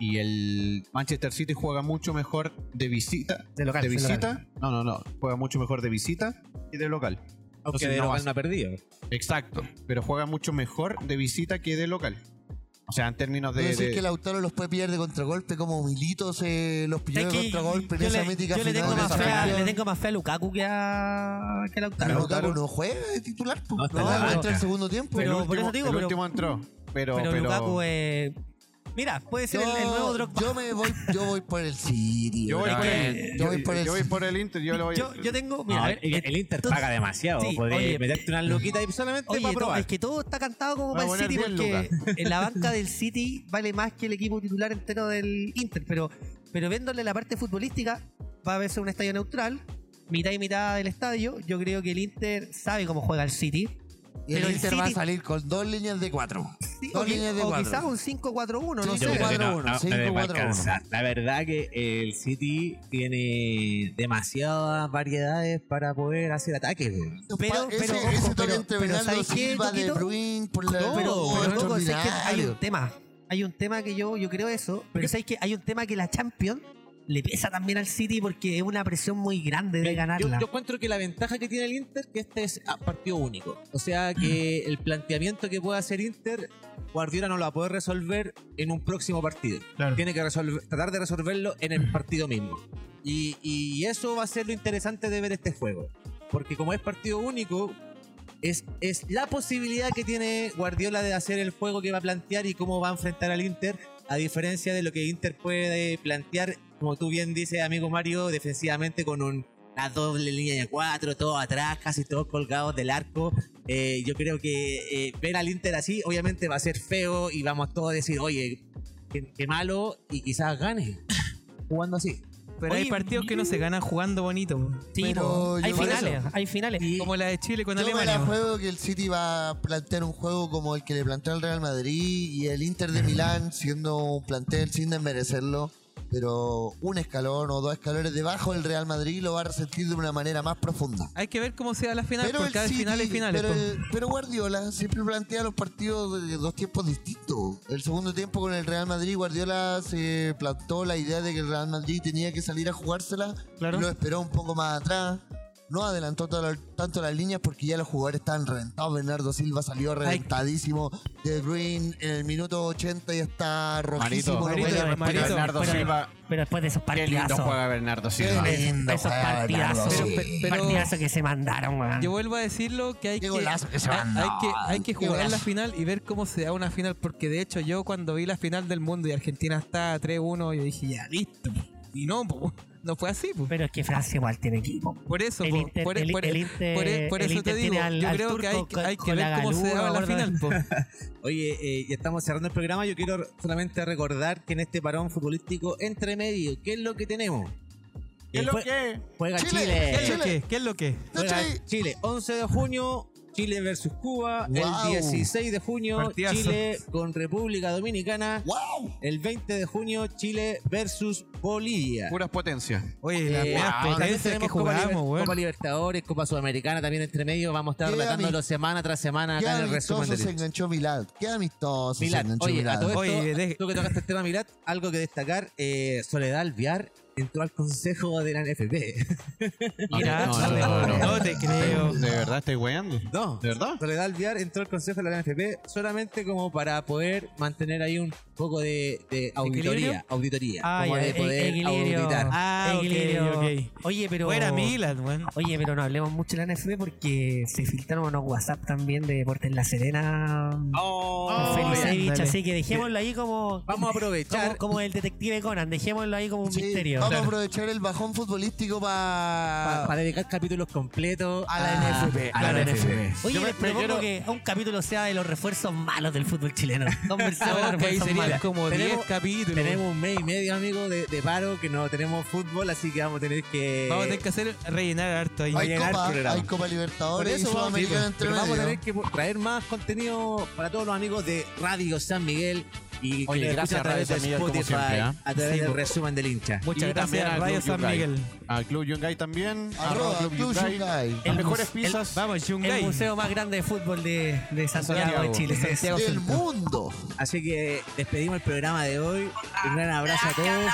y el Manchester City juega mucho mejor de visita. De local, de visita. No, no, no. Juega mucho mejor de visita que de local. aunque entonces de no local vas- no ha perdido. Exacto. Pero juega mucho mejor de visita que de local. O sea, en términos de. ¿Tú decís de- que Lautaro los puede pillar de contragolpe como Milito se los pilló Es de contragolpe en yo esa le, mítica yo le tengo final más fe a, le tengo más fe a Lukaku que a, que a Lautaro. Pero Lautaro- Lukaku no juega de titular, pues. No, no, en la entra el segundo tiempo. Pero el por último, eso digo, el pero- último entró. Pero, pero, pero, Lukaku es... Mira, puede ser el, el nuevo Drogba. yo me voy, yo voy por el City. yo voy, por que- el, yo voy por el yo voy City. por el Inter. Yo, lo voy yo, yo tengo... Mira, No, a ver, el, el Inter tú- paga demasiado. Sí, Podría oye, meterte una luquita y solamente Oye, para es que todo está cantado como para el City poner 10 porque en la banca del City vale más que el equipo titular entero del Inter, pero, pero viéndole la parte futbolística va a verse un estadio neutral, mitad y mitad del estadio. Yo creo que el Inter sabe cómo juega el City. Y el Inter va a City- salir con dos líneas de cuatro. Sí, Dos o, líneas de o cuatro. quizás un 5-4-1, no Sí, sé. Yo creo que no, 4-1, no, 5-4-1. no le va a alcanzar. La verdad que el City tiene demasiadas variedades para poder hacer ataques. Pero- pero, ese ojo, toque pero- entre pero Bernardo ¿sabes qué, Silva, De? Bruyne, por la No, pero, pero loco, sé que hay un tema. Hay un tema que yo, yo creo eso, pero sabes que hay un tema que la Champions le pesa también al City porque es una presión muy grande de ganarla. yo encuentro que la ventaja que tiene el Inter que este es a partido único. O sea que el planteamiento que puede hacer Inter, Guardiola no lo va a poder resolver en un próximo partido. Claro. Tiene que resolver- tratar de resolverlo en el partido mismo. Y, y eso va a ser lo interesante de ver este juego. Porque como es partido único, es, es la posibilidad que tiene Guardiola de hacer el juego que va a plantear y cómo va a enfrentar al Inter, a diferencia de lo que Inter puede plantear, como tú bien dices, amigo Mario, defensivamente con un, una doble línea de cuatro, todos atrás, casi todos colgados del arco. Eh, yo creo que eh, ver al Inter así, obviamente va a ser feo y vamos todos a decir, oye, qué, qué malo, y quizás gane jugando así. Pero hay partidos que no se ganan jugando bonito. Sí, Pero hay yo finales, hay finales. Como la de Chile con Yo me la Alemania. juego que el City va a plantear un juego como el que le planteó al Real Madrid y el Inter de Milán siendo un plantel sin desmerecerlo, pero un escalón o dos escalones debajo del Real Madrid lo va a resentir de una manera más profunda. Hay que ver cómo sea la final, Pero porque el City- final hay finales. pero, po. el- pero Guardiola siempre plantea los partidos de dos tiempos distintos. El segundo tiempo con el Real Madrid, Guardiola se plantó la idea de que el Real Madrid tenía que salir a jugársela. Claro. Lo esperó un poco más atrás. No adelantó toda la- tanto las líneas porque ya los jugadores estaban reventados. Bernardo Silva salió reventadísimo. De Bruyne en el minuto 80 ya está rojísimo. Marito, Marito. Marito. Bernardo pero- Silva. Pero después de esos Qué lindo partidazos. juega Bernardo Qué Silva. lindo Esos juega partidazos. Silva. Pero- pero- partidazos que se mandaron. Yo vuelvo a decirlo que hay Qué que, golazo que se hay, mandó. hay que hay que Qué jugar la golazo. final y ver cómo se da una final porque de hecho yo cuando vi la final del mundo y Argentina está 3-1 yo dije ya listo y no po. No fue así po. Pero es que Francia igual tiene equipo. por eso El po. Inter- por, el- por- el Inter- por- eso Inter te digo al- yo al creo que hay, que- hay con- que con ver cómo se Galúa, da la final po. Oye, eh, ya estamos cerrando el programa. Yo quiero solamente recordar que en este parón futbolístico entre medio, ¿qué es lo que tenemos? ¿Qué es lo Jue- que? Juega Chile. Chile. ¿Qué es lo Chile. que? ¿Qué es lo que? Chile, 11 de junio, Chile versus Cuba. Wow. El 16 de junio, Partidazo. Chile con República Dominicana. ¡Wow! El 20 de junio, Chile versus Bolivia. Puras potencias. Oye, las Eh, también potencias que Copa, jugamos, Liber- weón. Copa Libertadores, Copa Sudamericana también entre medio. Vamos a estar Qué relatándolo ami- semana tras semana Qué acá en el resumen amistoso de se enganchó Milad. Qué amistoso Milad, se enganchó oye, a Milad. todo esto, Oye, de- tú que tocaste el tema Milad, algo que destacar, eh, Soledad Alviar entró al consejo de la NFP. Mira, no, no, no, No te creo. ¿De verdad estoy weando? No, ¿De verdad? Soledad Alviar entró al consejo de la NFP solamente como para poder mantener ahí un poco de, de auditoría. Auditoría. Ah, como ya, de e- poder equilibrio. auditar. Ah, Equilibrio. ok. Oye, pero. Fuera Milan, weón. Oye, pero no hablemos mucho de la NFP porque se filtraron unos WhatsApp también de Deportes La Serena. Oh, Oh, Felicevich, así que dejémoslo ahí como. Vamos a aprovechar. Como, como el detective Conan, dejémoslo ahí como un Sí, misterio. Vamos a aprovechar el bajón futbolístico para para dedicar capítulos completos A la NFP, A la a la NFP. Oye, Yo me- les propongo que un capítulo sea de los refuerzos malos del fútbol chileno. Conversemos de los refuerzos mira, como 10 tenemos- capítulos. Tenemos un mes y medio, amigo, de, de paro que no tenemos fútbol, así que vamos a tener que. Vamos a tener que hacer rellenar harto ahí. Hay Copa, hay Copa Por Libertadores y eso vamos, entre pero vamos a tener que traer más contenido para todos los amigos de Radio San Miguel y Oye, gracias, a través de Spotify, siempre, ¿ah? a través Sí, del resumen del hincha. Muchas Y gracias, al Radio San Yungay. Miguel. Al Club Yungay también. Arroba Club Yungay. Las El mejores mus- el- pizzas. Vamos, El Yungay. museo más grande de fútbol de, de Santiago, Santiago, de Chile. de Santiago. Del Centro. mundo. Así que despedimos el programa de hoy. Un gran abrazo a todos.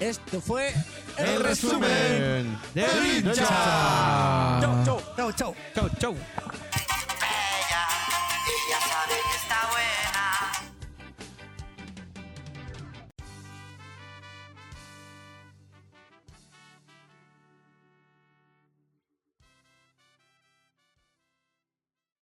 Esto fue El resumen del del hincha. hincha. Chau, chau. Chau, chau.